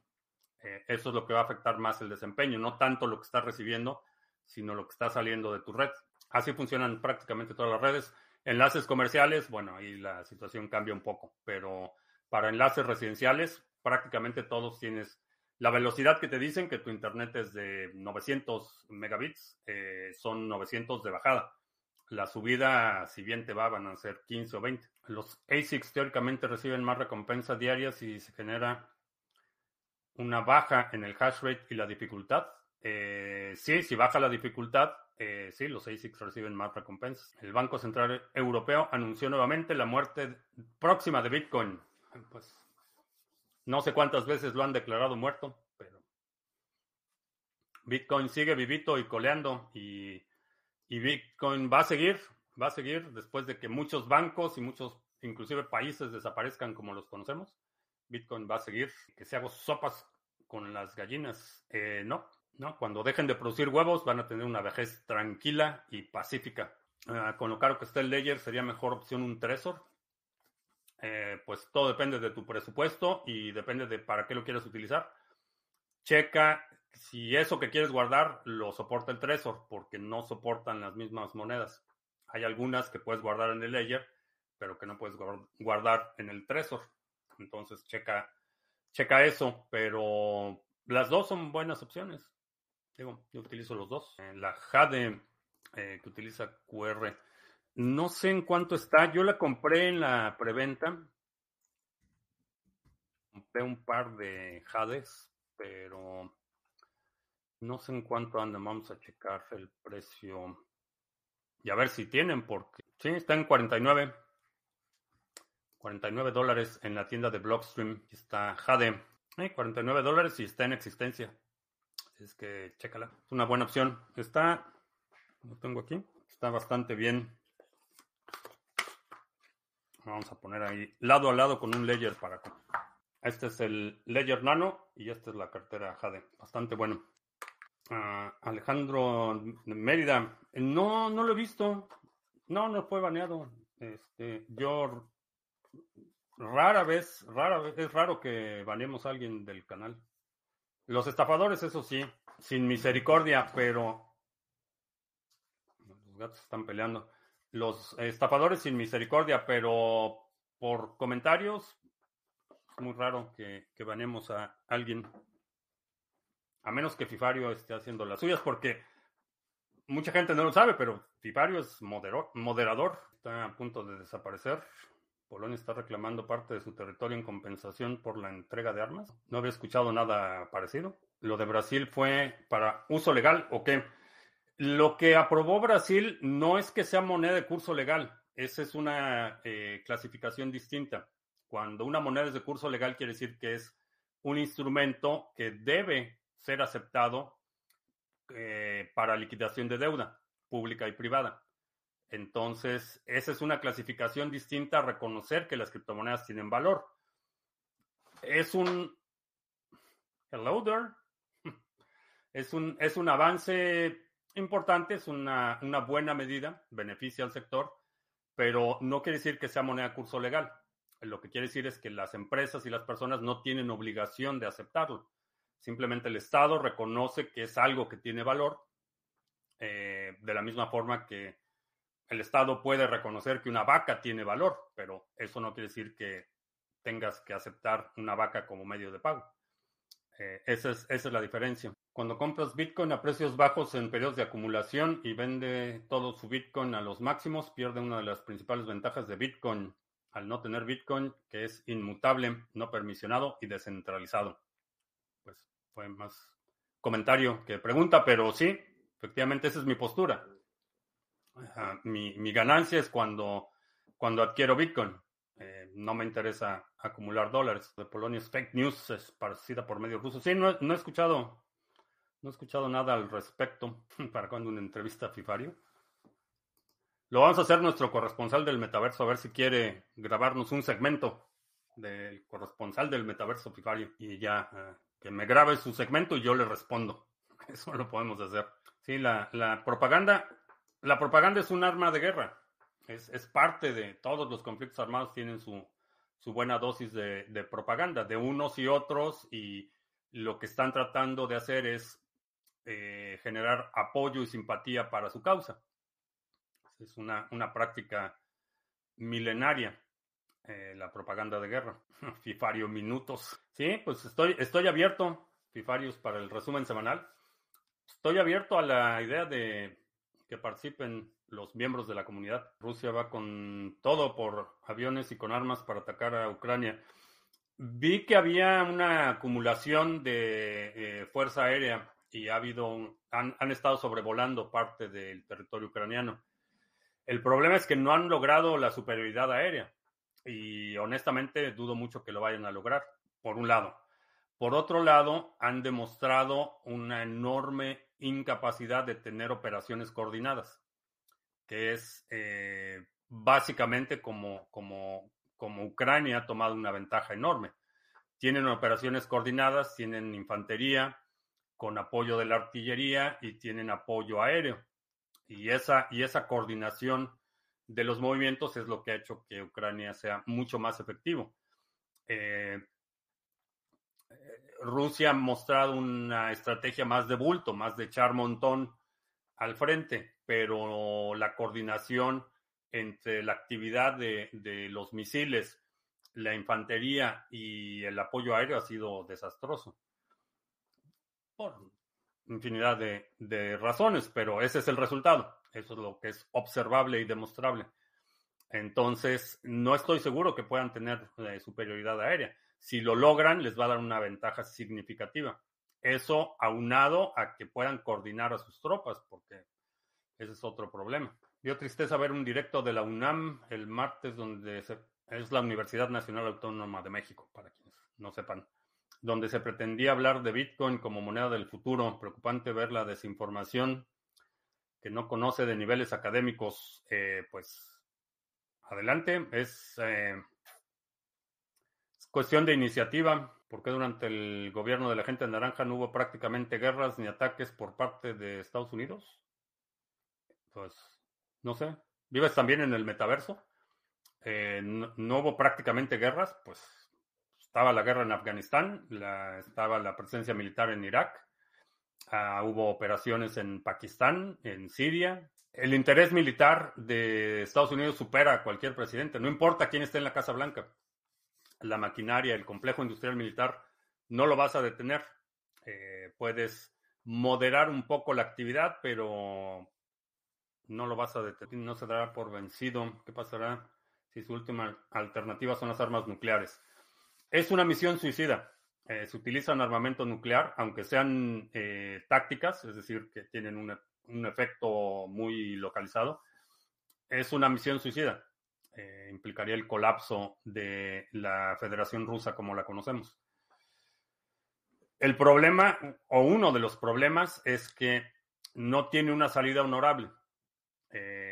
Speaker 1: Eh, eso es lo que va a afectar más el desempeño, no tanto lo que estás recibiendo, sino lo que está saliendo de tu red. Así funcionan prácticamente todas las redes. Enlaces comerciales, bueno, ahí la situación cambia un poco, pero para enlaces residenciales, prácticamente todos tienes la velocidad que te dicen que tu internet es de 900 megabits, eh, son 900 de bajada. La subida, si bien te va, van a ser 15 o 20. Los ASICs teóricamente reciben más recompensas diarias y se genera una baja en el hash rate y la dificultad. Eh, sí, si baja la dificultad, eh, sí, los ASICs reciben más recompensas. El Banco Central Europeo anunció nuevamente la muerte próxima de Bitcoin. Pues no sé cuántas veces lo han declarado muerto, pero Bitcoin sigue vivito y coleando y, y Bitcoin va a seguir, va a seguir después de que muchos bancos y muchos, inclusive países, desaparezcan como los conocemos. Bitcoin va a seguir. Que se hago sopas con las gallinas. Eh, no, ¿no? Cuando dejen de producir huevos van a tener una vejez tranquila y pacífica. Ah, con lo caro que está el Ledger sería mejor opción un Trezor. Eh, pues todo depende de tu presupuesto y depende de para qué lo quieres utilizar. Checa si eso que quieres guardar lo soporta el Trezor, porque no soportan las mismas monedas. Hay algunas que puedes guardar en el Ledger, pero que no puedes guardar en el Trezor. Entonces checa, checa eso, pero las dos son buenas opciones. Digo, yo utilizo los dos. La Jade eh, que utiliza QR. No sé en cuánto está. Yo la compré en la preventa. Compré un par de Jades, pero no sé en cuánto andan. Vamos a checar el precio. Y a ver si tienen, porque sí, está en 49. 49 dólares en la tienda de Blockstream. Está Jade. 49 eh, dólares y está en existencia es que chécala. Es una buena opción. Está, lo tengo aquí, está bastante bien. Vamos a poner ahí lado a lado con un Ledger para. Este es el Ledger Nano y esta es la cartera Jade. Bastante bueno. Ah, Alejandro Mérida. No, no lo he visto. No, no fue baneado. Este, yo rara vez, rara vez, es raro que baneemos a alguien del canal. Los estafadores, eso sí, sin misericordia, pero... Los gatos están peleando. Los estafadores sin misericordia, pero por comentarios, muy raro que, que banemos a alguien. A menos que Fifario esté haciendo las suyas, porque mucha gente no lo sabe, pero Fifario es moderador. Está a punto de desaparecer. Polonia está reclamando parte de su territorio en compensación por la entrega de armas. No había escuchado nada parecido. Lo de Brasil fue para uso legal o qué. Lo que aprobó Brasil no es que sea moneda de curso legal, esa es una eh, clasificación distinta. Cuando una moneda es de curso legal quiere decir que es un instrumento que debe ser aceptado eh, para liquidación de deuda pública y privada. Entonces, esa es una clasificación distinta a reconocer que las criptomonedas tienen valor. Es un... Hello there. [laughs] Es un, es un avance importante, es una, una buena medida, beneficia al sector, pero no quiere decir que sea moneda curso legal. Lo que quiere decir es que las empresas y las personas no tienen obligación de aceptarlo. Simplemente el Estado reconoce que es algo que tiene valor, eh, de la misma forma que el Estado puede reconocer que una vaca tiene valor, pero eso no quiere decir que tengas que aceptar una vaca como medio de pago. Eh, esa, es, esa es la diferencia. Cuando compras Bitcoin a precios bajos en periodos de acumulación y vende todo su Bitcoin a los máximos, pierde una de las principales ventajas de Bitcoin al no tener Bitcoin, que es inmutable, no permisionado y descentralizado. Pues fue más comentario que pregunta, pero sí, efectivamente esa es mi postura. mi, mi, ganancia es cuando, cuando adquiero Bitcoin. Eh, no me interesa acumular dólares. De Polonia es fake news esparcida por medios rusos. Sí, no, he escuchado no he escuchado nada al respecto. [laughs] ¿Para cuando una entrevista a Fifario? Lo vamos a hacer nuestro corresponsal del metaverso, a ver si quiere grabarnos un segmento del corresponsal del metaverso Fifario. Y ya eh, que me grabe su segmento y yo le respondo. [laughs] Eso lo podemos hacer. Sí, la, la propaganda, la propaganda es un arma de guerra. Es, parte de todos los conflictos armados, tienen su, buena dosis de, propaganda de unos y otros y lo que están tratando de hacer es eh, generar apoyo y simpatía para su causa. Es una, una práctica milenaria, eh, la propaganda de guerra. [laughs] Fifario Minutos. Sí, pues estoy, estoy abierto, Fifarios, para el resumen semanal. Estoy abierto a la idea de que participen los miembros de la comunidad. Rusia va con todo por aviones y con armas para atacar a Ucrania. Vi que había una acumulación de eh, fuerza aérea y ha habido, han, han, estado sobrevolando parte del territorio ucraniano. El problema es que no han logrado la superioridad aérea y honestamente dudo mucho que lo vayan a lograr, por un lado. Por otro lado, han demostrado una enorme incapacidad de tener operaciones coordinadas que es eh, básicamente como, como, como Ucrania ha tomado una ventaja enorme. Tienen operaciones coordinadas, tienen infantería con apoyo de la artillería y tienen apoyo aéreo. Y esa, y esa coordinación de los movimientos es lo que ha hecho que Ucrania sea mucho más efectivo. Eh, Rusia ha mostrado una estrategia más de bulto, más de echar montón al frente, pero la coordinación entre la actividad de, los misiles, la infantería y el apoyo aéreo ha sido desastroso. Por infinidad de, razones, pero ese es el resultado. Eso es lo que es observable y demostrable. Entonces, no estoy seguro que puedan tener eh, superioridad aérea. Si lo logran, les va a dar una ventaja significativa. Eso aunado a que puedan coordinar a sus tropas, porque ese es otro problema. Dio tristeza ver un directo de la UNAM el martes, donde es la Universidad Nacional Autónoma de México, para quienes no sepan, donde se pretendía hablar de Bitcoin como moneda del futuro. Preocupante ver la desinformación que no conoce de niveles académicos. Eh, pues adelante, es eh, cuestión de iniciativa porque durante el gobierno de la gente naranja no hubo prácticamente guerras ni ataques por parte de Estados Unidos? Pues, no sé. ¿Vives también en el metaverso? Eh, no, hubo prácticamente guerras, pues estaba la guerra en Afganistán, estaba la presencia militar en Irak, ah, hubo operaciones en Pakistán, en Siria. El interés militar de Estados Unidos supera a cualquier presidente, no importa quién esté en la Casa Blanca la maquinaria, el complejo industrial militar, no lo vas a detener. Eh, puedes moderar un poco la actividad, pero no lo vas a detener, no se dará por vencido. ¿Qué pasará si su última alternativa son las armas nucleares? Es una misión suicida. Eh, se utiliza un armamento nuclear, aunque sean eh, tácticas, es decir, que tienen una un efecto muy localizado, es una misión suicida. Eh, implicaría el colapso de la Federación Rusa como la conocemos. El problema, o uno de los problemas, es que no tiene una salida honorable. Eh,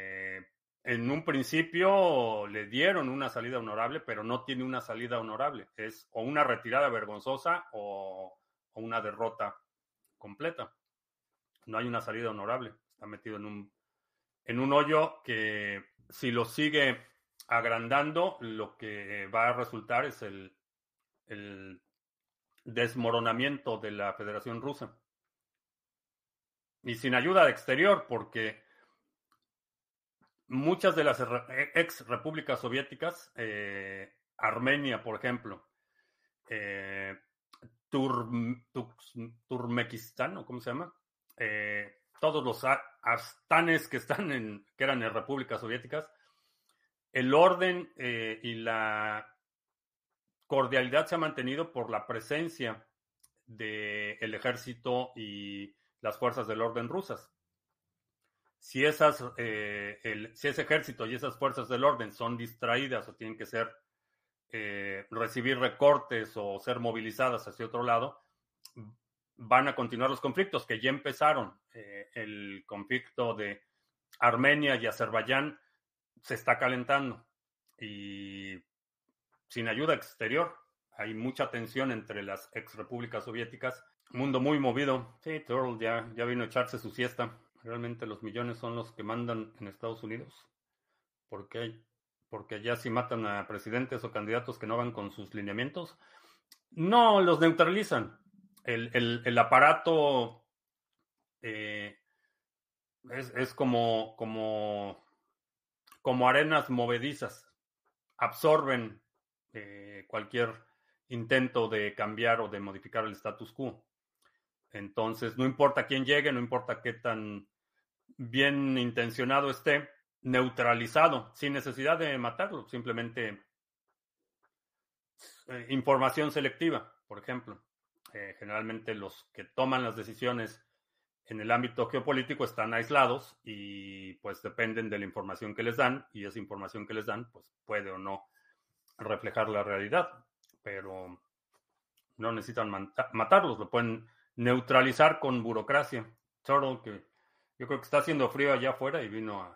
Speaker 1: en un principio le dieron una salida honorable, pero no tiene una salida honorable. Es o una retirada vergonzosa o, una derrota completa. No hay una salida honorable. Está metido en un, en un hoyo que si lo sigue agrandando, lo que va a resultar es el, desmoronamiento de la Federación Rusa. Y sin ayuda exterior, porque muchas de las ex repúblicas soviéticas, eh, Armenia, por ejemplo, eh, ¿o cómo se llama? Eh, todos los astanes que están en, que eran repúblicas soviéticas, el orden eh, y la cordialidad se ha mantenido por la presencia del ejército y las fuerzas del orden rusas. Si, esas, eh, si ese ejército y esas fuerzas del orden son distraídas o tienen que ser eh, recibir recortes o ser movilizadas hacia otro lado, van a continuar los conflictos que ya empezaron. el conflicto de Armenia y Azerbaiyán se está calentando y sin ayuda exterior. Hay mucha tensión entre las ex repúblicas soviéticas. Mundo muy movido. Sí, Turtle ya, ya vino a echarse su siesta. Realmente los millones son los que mandan en Estados Unidos. ¿Por qué? Porque allá si matan a presidentes o candidatos que no van con sus lineamientos. No, los neutralizan. El, aparato eh, es, es, como, como como arenas movedizas, absorben eh, cualquier intento de cambiar o de modificar el status quo. Entonces, no importa quién llegue, no importa qué tan bien intencionado esté, neutralizado, sin necesidad de matarlo, simplemente eh, información selectiva, por ejemplo. Eh, generalmente los que toman las decisiones en el ámbito geopolítico están aislados y pues dependen de la información que les dan y esa información que les dan pues puede o no reflejar la realidad, pero no necesitan matarlos, lo pueden neutralizar con burocracia. Turtle, que yo creo que está haciendo frío allá afuera y vino a,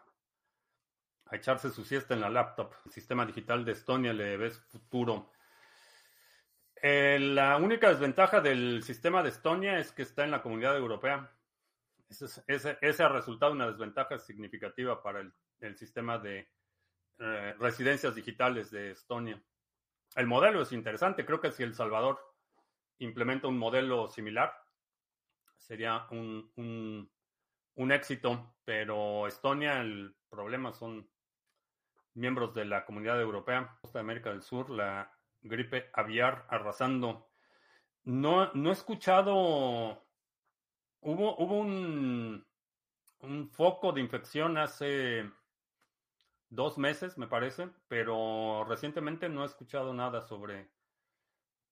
Speaker 1: echarse su siesta en la laptop. El sistema digital de Estonia le ves futuro. Eh, la única desventaja del sistema de Estonia es que está en la comunidad europea. Ese, ha resultado una desventaja significativa para el, sistema de eh, residencias digitales de Estonia. El modelo es interesante. Creo que si El Salvador implementa un modelo similar, sería un éxito, pero Estonia, el problema son miembros de la comunidad europea, Costa de América del Sur, la gripe aviar arrasando. No, no he escuchado Hubo, hubo un, un foco de infección hace dos meses, me parece, pero recientemente no he escuchado nada sobre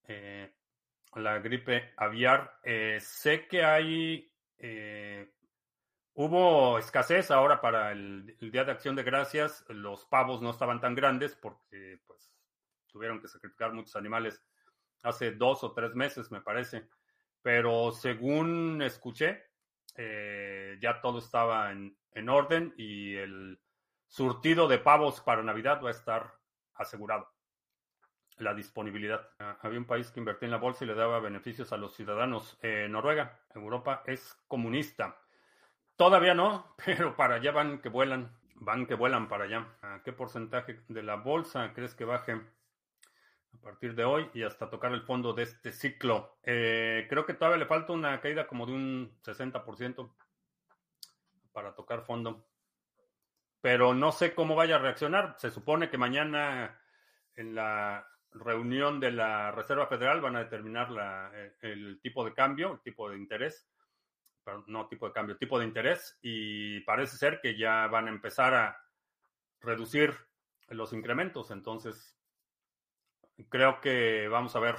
Speaker 1: eh, la gripe aviar. Eh, sé que hay, eh, hubo escasez ahora para el, Día de Acción de Gracias. Los pavos no estaban tan grandes porque pues, tuvieron que sacrificar muchos animales hace dos o tres meses, me parece. Pero según escuché, eh, ya todo estaba en, orden y el surtido de pavos para Navidad va a estar asegurado. La disponibilidad. Ah, había un país que invertía en la bolsa y le daba beneficios a los ciudadanos. Eh, Noruega, Europa es comunista. Todavía no, [laughs] pero para allá van que vuelan. Van que vuelan para allá. ¿A qué porcentaje de la bolsa crees que baje? a partir de hoy y hasta tocar el fondo de este ciclo. Eh, creo que todavía le falta una caída como de un 60% para tocar fondo. Pero no sé cómo vaya a reaccionar. Se supone que mañana en la reunión de la Reserva Federal van a determinar la, eh, el tipo de cambio, el tipo de interés. No tipo de cambio, tipo de interés. Y parece ser que ya van a empezar a reducir los incrementos. Entonces, creo que vamos a ver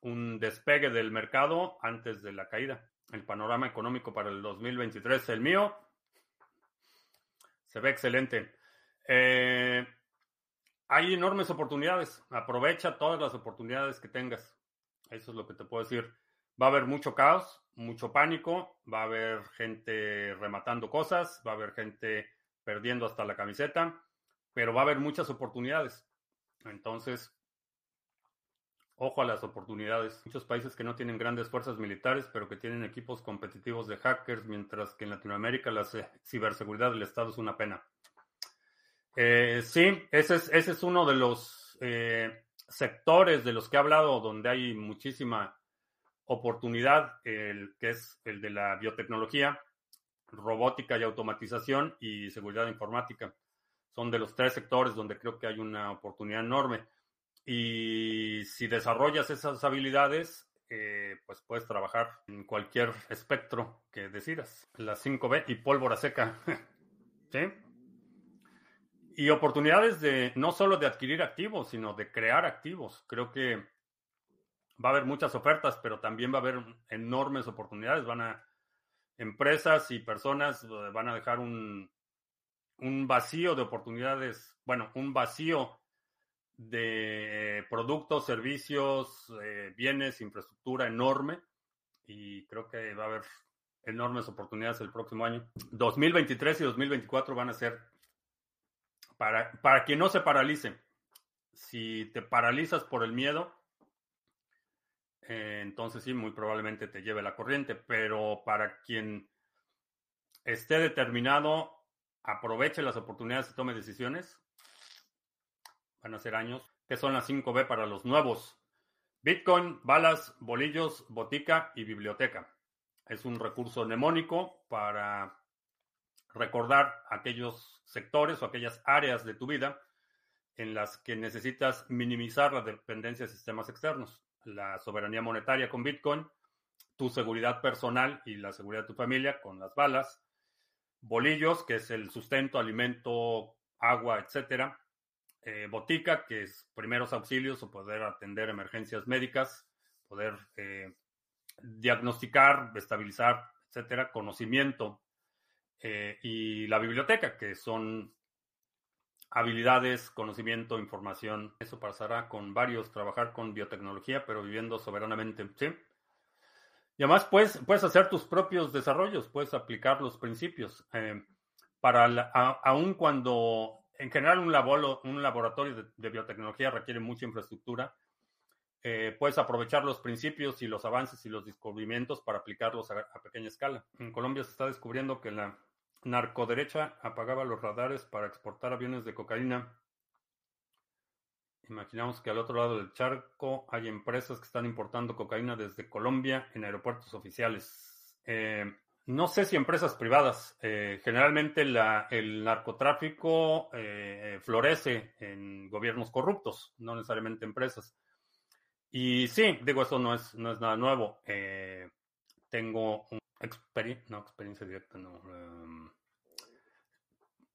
Speaker 1: un despegue del mercado antes de la caída. el panorama económico para el 2023. El mío se ve excelente. Eh, hay enormes oportunidades. Aprovecha todas las oportunidades que tengas. Eso es lo que te puedo decir. Va a haber mucho caos, mucho pánico, va a haber gente rematando cosas, va a haber gente perdiendo hasta la camiseta, pero va a haber muchas oportunidades. Entonces, ojo a las oportunidades. Muchos países que no tienen grandes fuerzas militares, pero que tienen equipos competitivos de hackers, mientras que en Latinoamérica la ciberseguridad del Estado es una pena. Eh, sí, ese es, ese es uno de los eh, sectores de los que he hablado donde hay muchísima oportunidad, el, que es el de la biotecnología, robótica y automatización y seguridad informática. Son de los tres sectores donde creo que hay una oportunidad enorme. Y si desarrollas esas habilidades, eh, pues puedes trabajar en cualquier espectro que decidas. La 5B y pólvora seca. [laughs] ¿Sí? Y oportunidades de no solo de adquirir activos, sino de crear activos. Creo que va a haber muchas ofertas, pero también va a haber enormes oportunidades. Van a empresas y personas eh, van a dejar un, un vacío de oportunidades, bueno, un vacío de productos, servicios, eh, bienes, infraestructura enorme y creo que va a haber enormes oportunidades el próximo año. 2023 y 2024 van a ser para, para que no se paralice. Si te paralizas por el miedo, eh, entonces sí, muy probablemente te lleve la corriente, pero para quien esté determinado, aproveche las oportunidades y tome decisiones, van a ser años. que son las 5B para los nuevos? Bitcoin, balas, bolillos, botica y biblioteca. Es un recurso mnemónico para recordar aquellos sectores o aquellas áreas de tu vida en las que necesitas minimizar la dependencia de sistemas externos. La soberanía monetaria con Bitcoin, tu seguridad personal y la seguridad de tu familia con las balas, bolillos, que es el sustento, alimento, agua, etcétera, eh, botica, que es primeros auxilios o poder atender emergencias médicas, poder eh, diagnosticar, estabilizar, etcétera, conocimiento, eh, y la biblioteca, que son habilidades, conocimiento, información. Eso pasará con varios, trabajar con biotecnología, pero viviendo soberanamente, ¿sí? Y además puedes, puedes hacer tus propios desarrollos, puedes aplicar los principios. Eh, para aun cuando en general un, laboratorio de, biotecnología requiere mucha infraestructura, eh, puedes aprovechar los principios y los avances y los descubrimientos para aplicarlos a, pequeña escala. En Colombia se está descubriendo que la narcoderecha apagaba los radares para exportar aviones de cocaína. Imaginamos que al otro lado del charco hay empresas que están importando cocaína desde Colombia en aeropuertos oficiales. Eh, no sé si empresas privadas. Eh, generalmente el narcotráfico eh, florece en gobiernos corruptos, no necesariamente empresas. Y sí, digo, eso no es, no es nada nuevo. tengo un no, experiencia directa, no. Em,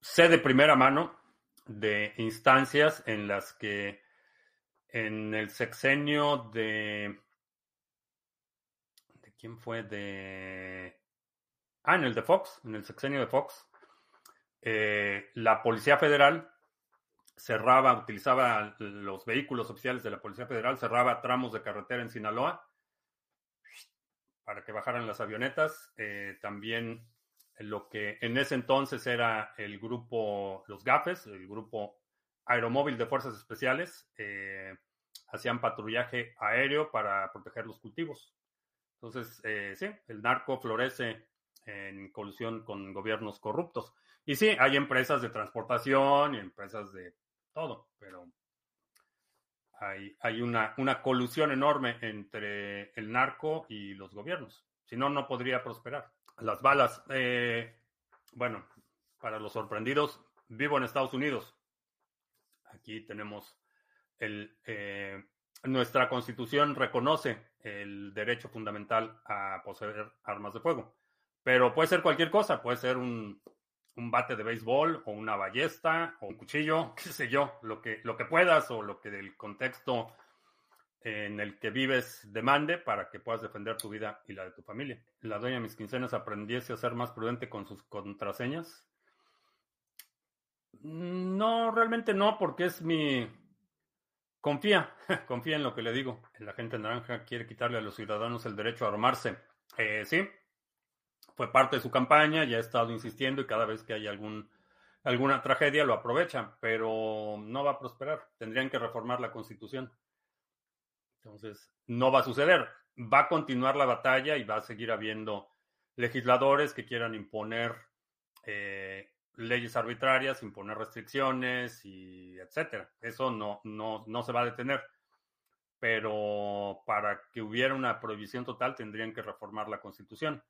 Speaker 1: sé de primera mano de instancias en las que en el sexenio de... ¿De quién fue? De... Ah, en el de Fox, en el sexenio de Fox, eh, la Policía Federal cerraba, utilizaba los vehículos oficiales de la Policía Federal, cerraba tramos de carretera en Sinaloa para que bajaran las avionetas. Eh, también lo que en ese entonces era el grupo, los GAFES, el grupo aeromóvil de fuerzas especiales, eh, hacían patrullaje aéreo para proteger los cultivos. Entonces, eh, sí, el narco florece en colusión con gobiernos corruptos. Y sí, hay empresas de transportación y empresas de todo, pero hay, una, una colusión enorme entre el narco y los gobiernos. Si no, no podría prosperar. Las balas, eh, bueno, para los sorprendidos, vivo en Estados Unidos. Aquí tenemos el, eh, nuestra constitución reconoce el derecho fundamental a poseer armas de fuego, pero puede ser cualquier cosa, puede ser un, un bate de béisbol o una ballesta o un cuchillo, qué sé yo, lo que, lo que puedas o lo que del contexto en el que vives demande para que puedas defender tu vida y la de tu familia. La dueña de mis quincenas aprendiese a ser más prudente con sus contraseñas. No, realmente no, porque es mi... Confía, [laughs] confía en lo que le digo. La gente naranja quiere quitarle a los ciudadanos el derecho a armarse. Eh, sí, fue parte de su campaña, ya ha estado insistiendo y cada vez que hay algún, alguna tragedia lo aprovecha, pero no va a prosperar. Tendrían que reformar la constitución. Entonces, no va a suceder. Va a continuar la batalla y va a seguir habiendo legisladores que quieran imponer eh, leyes arbitrarias, imponer restricciones y etcétera. Eso no, no, no se va a detener. Pero para que hubiera una prohibición total tendrían que reformar la Constitución.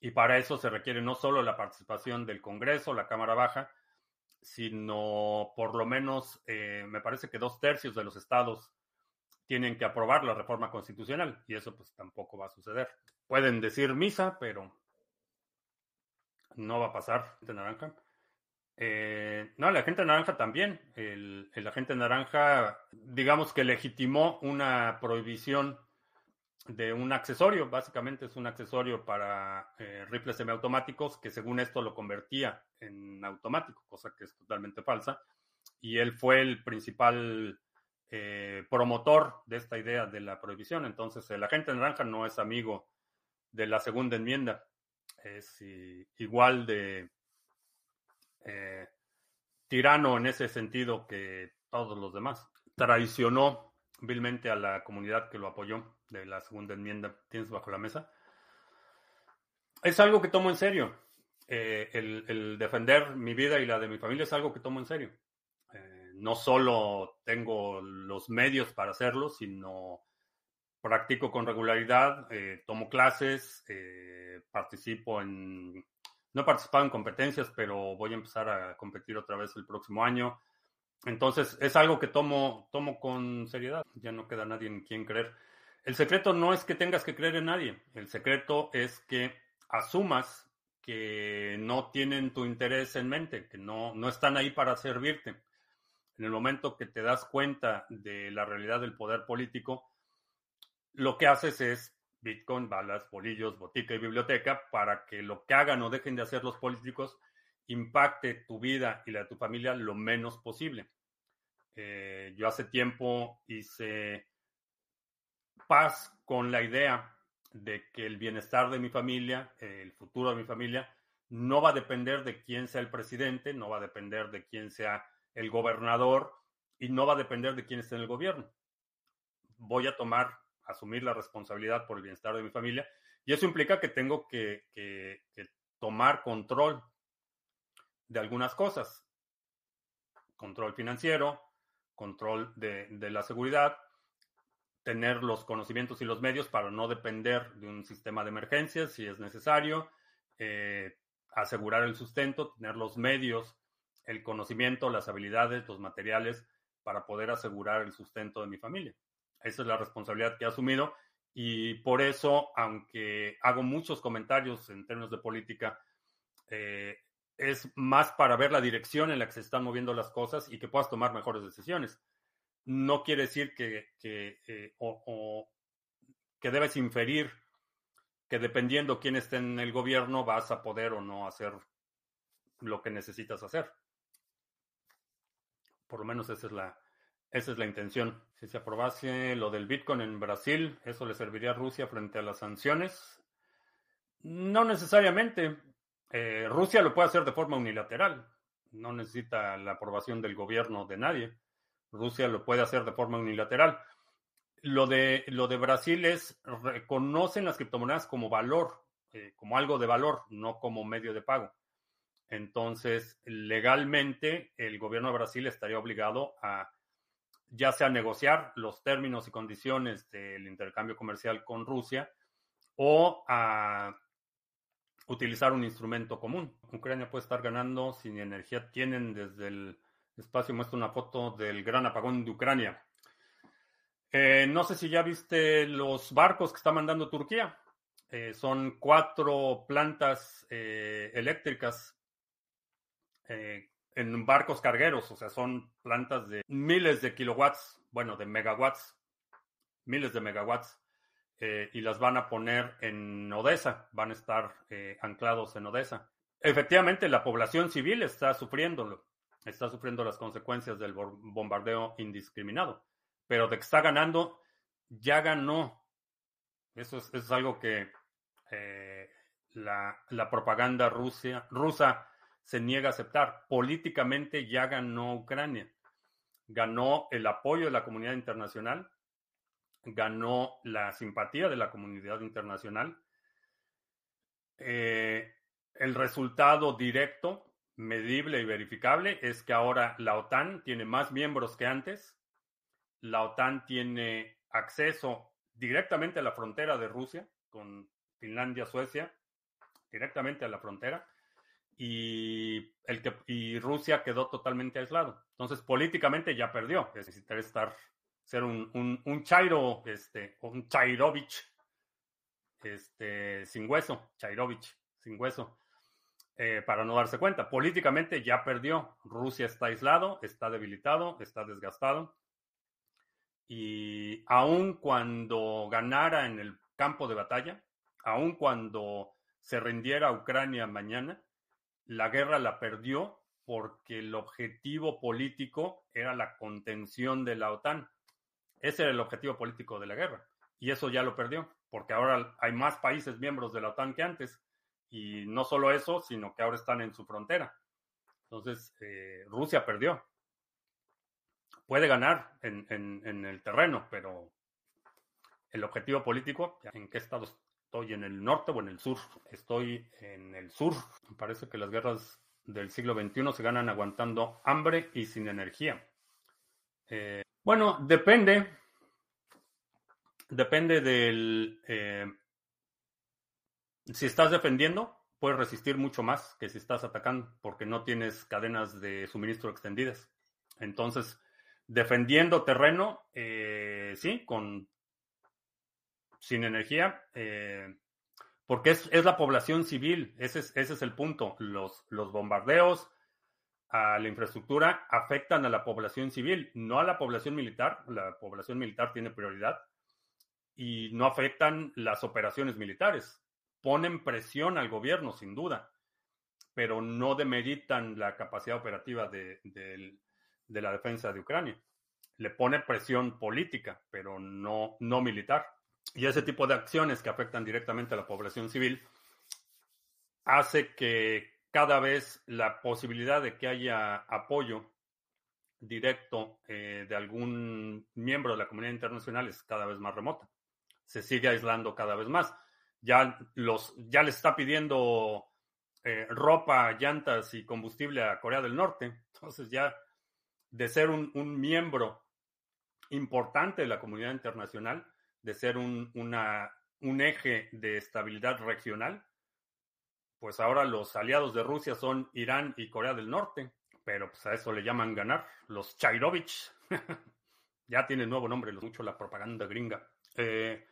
Speaker 1: Y para eso se requiere no solo la participación del Congreso, la Cámara Baja, sino por lo menos, eh, me parece que dos tercios de los estados tienen que aprobar la reforma constitucional. Y eso pues tampoco va a suceder. Pueden decir misa, pero no va a pasar de naranja. Eh, no, la gente naranja también. El, el, agente naranja, digamos que legitimó una prohibición de un accesorio. Básicamente es un accesorio para eh, rifles semiautomáticos que según esto lo convertía en automático, cosa que es totalmente falsa. Y él fue el principal eh, promotor de esta idea de la prohibición. Entonces, el agente naranja no es amigo de la segunda enmienda. Es igual de eh, tirano en ese sentido que todos los demás. Traicionó vilmente a la comunidad que lo apoyó de la segunda enmienda. Tienes bajo la mesa. Es algo que tomo en serio. Eh, el, defender mi vida y la de mi familia es algo que tomo en serio. Eh, no solo tengo los medios para hacerlo, sino practico con regularidad, tomo clases, participo en no he participado en competencias, pero voy a empezar a competir otra vez el próximo año. Entonces, es algo que tomo, tomo con seriedad. Ya no queda nadie en quien creer. El secreto no es que tengas que creer en nadie. El secreto es que asumas que no tienen tu interés en mente, que no, no están ahí para servirte. En el momento que te das cuenta de la realidad del poder político, lo que haces es Bitcoin, balas, bolillos, botica y biblioteca para que lo que hagan o dejen de hacer los políticos impacte tu vida y la de tu familia lo menos posible. Eh, yo hace tiempo hice paz con la idea de que el bienestar de mi familia, el futuro de mi familia, no va a depender de quién sea el presidente, no va a depender de quién sea el gobernador y no va a depender de quién esté en el gobierno. Voy a tomar asumir la responsabilidad por el bienestar de mi familia. Y eso implica que tengo que, tomar control de algunas cosas. Control financiero, control de, la seguridad, tener los conocimientos y los medios para no depender de un sistema de emergencias si es necesario, eh, asegurar el sustento, tener los medios, el conocimiento, las habilidades, los materiales para poder asegurar el sustento de mi familia. Esa es la responsabilidad que he asumido y por eso, aunque hago muchos comentarios en términos de política, eh, es más para ver la dirección en la que se están moviendo las cosas y que puedas tomar mejores decisiones. No quiere decir que, que eh, o, que debes inferir que dependiendo quién esté en el gobierno vas a poder o no hacer lo que necesitas hacer. Por lo menos esa es la, esa es la intención. Si se aprobase lo del Bitcoin en Brasil, ¿eso le serviría a Rusia frente a las sanciones? No necesariamente. Eh, Rusia lo puede hacer de forma unilateral. No necesita la aprobación del gobierno de nadie. Rusia lo puede hacer de forma unilateral. Lo de, lo de Brasil es, reconocen las criptomonedas como valor, eh, como algo de valor, no como medio de pago. Entonces, legalmente, el gobierno de Brasil estaría obligado a ya sea negociar los términos y condiciones del intercambio comercial con Rusia o a utilizar un instrumento común. Ucrania puede estar ganando sin energía. Tienen desde el espacio, muestra una foto del gran apagón de Ucrania. Eh, no sé si ya viste los barcos que está mandando Turquía. Eh, son cuatro plantas eh, eléctricas en barcos cargueros, o sea, son plantas de miles de kilowatts, bueno, de megawatts, miles de megawatts, eh, y las van a poner en Odessa, van a estar eh, anclados en Odessa. Efectivamente, la población civil está sufriéndolo, está sufriendo las consecuencias del bombardeo indiscriminado, pero de que está ganando, ya ganó. Eso es, algo que eh, la, la, propaganda Rusia, rusa se niega a aceptar. Políticamente ya ganó Ucrania. Ganó el apoyo de la comunidad internacional, ganó la simpatía de la comunidad internacional. Eh, el resultado directo, medible y verificable es que ahora la OTAN tiene más miembros que antes. La OTAN tiene acceso directamente a la frontera de Rusia con Finlandia, Suecia, directamente a la frontera. Y, el que, y Rusia quedó totalmente aislado. Entonces, políticamente ya perdió. Necesitaría estar, ser un, un, un Chairo, este, un Chairovich, este, sin hueso, Chairovich, sin hueso. Eh, para no darse cuenta. Políticamente ya perdió. Rusia está aislado, está debilitado, está desgastado. Y aun cuando ganara en el campo de batalla, aun cuando se rindiera Ucrania mañana, la guerra la perdió porque el objetivo político era la contención de la OTAN. Ese era el objetivo político de la guerra. Y eso ya lo perdió, porque ahora hay más países miembros de la OTAN que antes. Y no solo eso, sino que ahora están en su frontera. Entonces, eh, Rusia perdió. Puede ganar en, en, el terreno, pero el objetivo político, ¿en qué estado estoy? ¿En el norte o en el sur? Estoy en el sur. Parece que las guerras del siglo XXI se ganan aguantando hambre y sin energía. Eh, bueno, depende. Depende del... Eh, si estás defendiendo, puedes resistir mucho más que si estás atacando, porque no tienes cadenas de suministro extendidas. Entonces, defendiendo terreno, eh, sí, con sin energía, eh, porque es, la población civil, ese es, ese es el punto. Los, los bombardeos a la infraestructura afectan a la población civil, no a la población militar. La población militar tiene prioridad y no afectan las operaciones militares ponen presión al gobierno, sin duda, pero no demeritan la capacidad operativa de, la defensa de Ucrania. Le pone presión política, pero no, no militar. Y ese tipo de acciones que afectan directamente a la población civil hace que cada vez la posibilidad de que haya apoyo directo eh, de algún miembro de la comunidad internacional es cada vez más remota. Se sigue aislando cada vez más ya, los, ya les está pidiendo eh, ropa, llantas y combustible a Corea del Norte. Entonces ya de ser un, miembro importante de la comunidad internacional, de ser un, un eje de estabilidad regional, pues ahora los aliados de Rusia son Irán y Corea del Norte, pero pues a eso le llaman ganar, los Chairovich. [laughs] ya tiene nuevo nombre, lo mucho la propaganda gringa. Eh,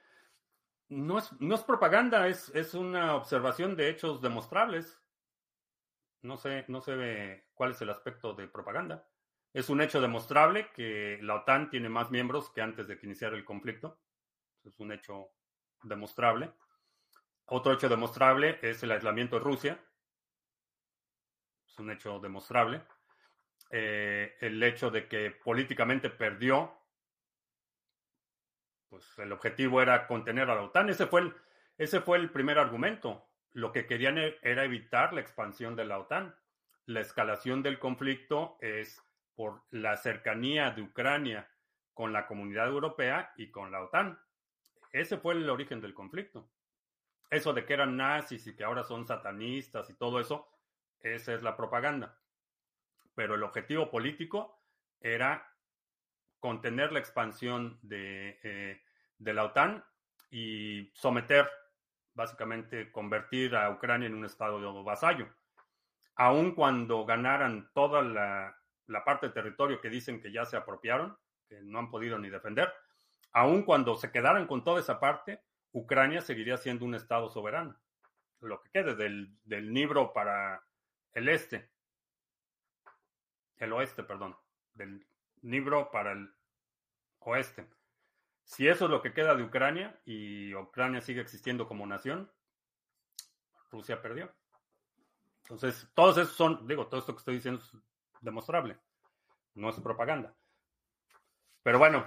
Speaker 1: no es, no es propaganda, es, es, una observación de hechos demostrables. No sé, no sé cuál es el aspecto de propaganda. Es un hecho demostrable que la OTAN tiene más miembros que antes de que iniciara el conflicto. Es un hecho demostrable. Otro hecho demostrable es el aislamiento de Rusia. Es un hecho demostrable. Eh, el hecho de que políticamente perdió pues el objetivo era contener a la OTAN. Ese fue el, ese fue el primer argumento. Lo que querían e, era evitar la expansión de la OTAN. La escalación del conflicto es por la cercanía de Ucrania con la comunidad europea y con la OTAN. Ese fue el origen del conflicto. Eso de que eran nazis y que ahora son satanistas y todo eso, esa es la propaganda. Pero el objetivo político era contener la expansión de, eh, la OTAN y someter, básicamente convertir a Ucrania en un estado de vasallo. Aun cuando ganaran toda la, la parte de territorio que dicen que ya se apropiaron, que no han podido ni defender, aun cuando se quedaran con toda esa parte, Ucrania seguiría siendo un estado soberano. Lo que quede del, del Nibro para el este, el oeste, perdón, del Nibro para el oeste. Si eso es lo que queda de Ucrania y Ucrania sigue existiendo como nación, Rusia perdió. Entonces, todos esos son, digo, todo esto que estoy diciendo es demostrable, no es propaganda. Pero bueno,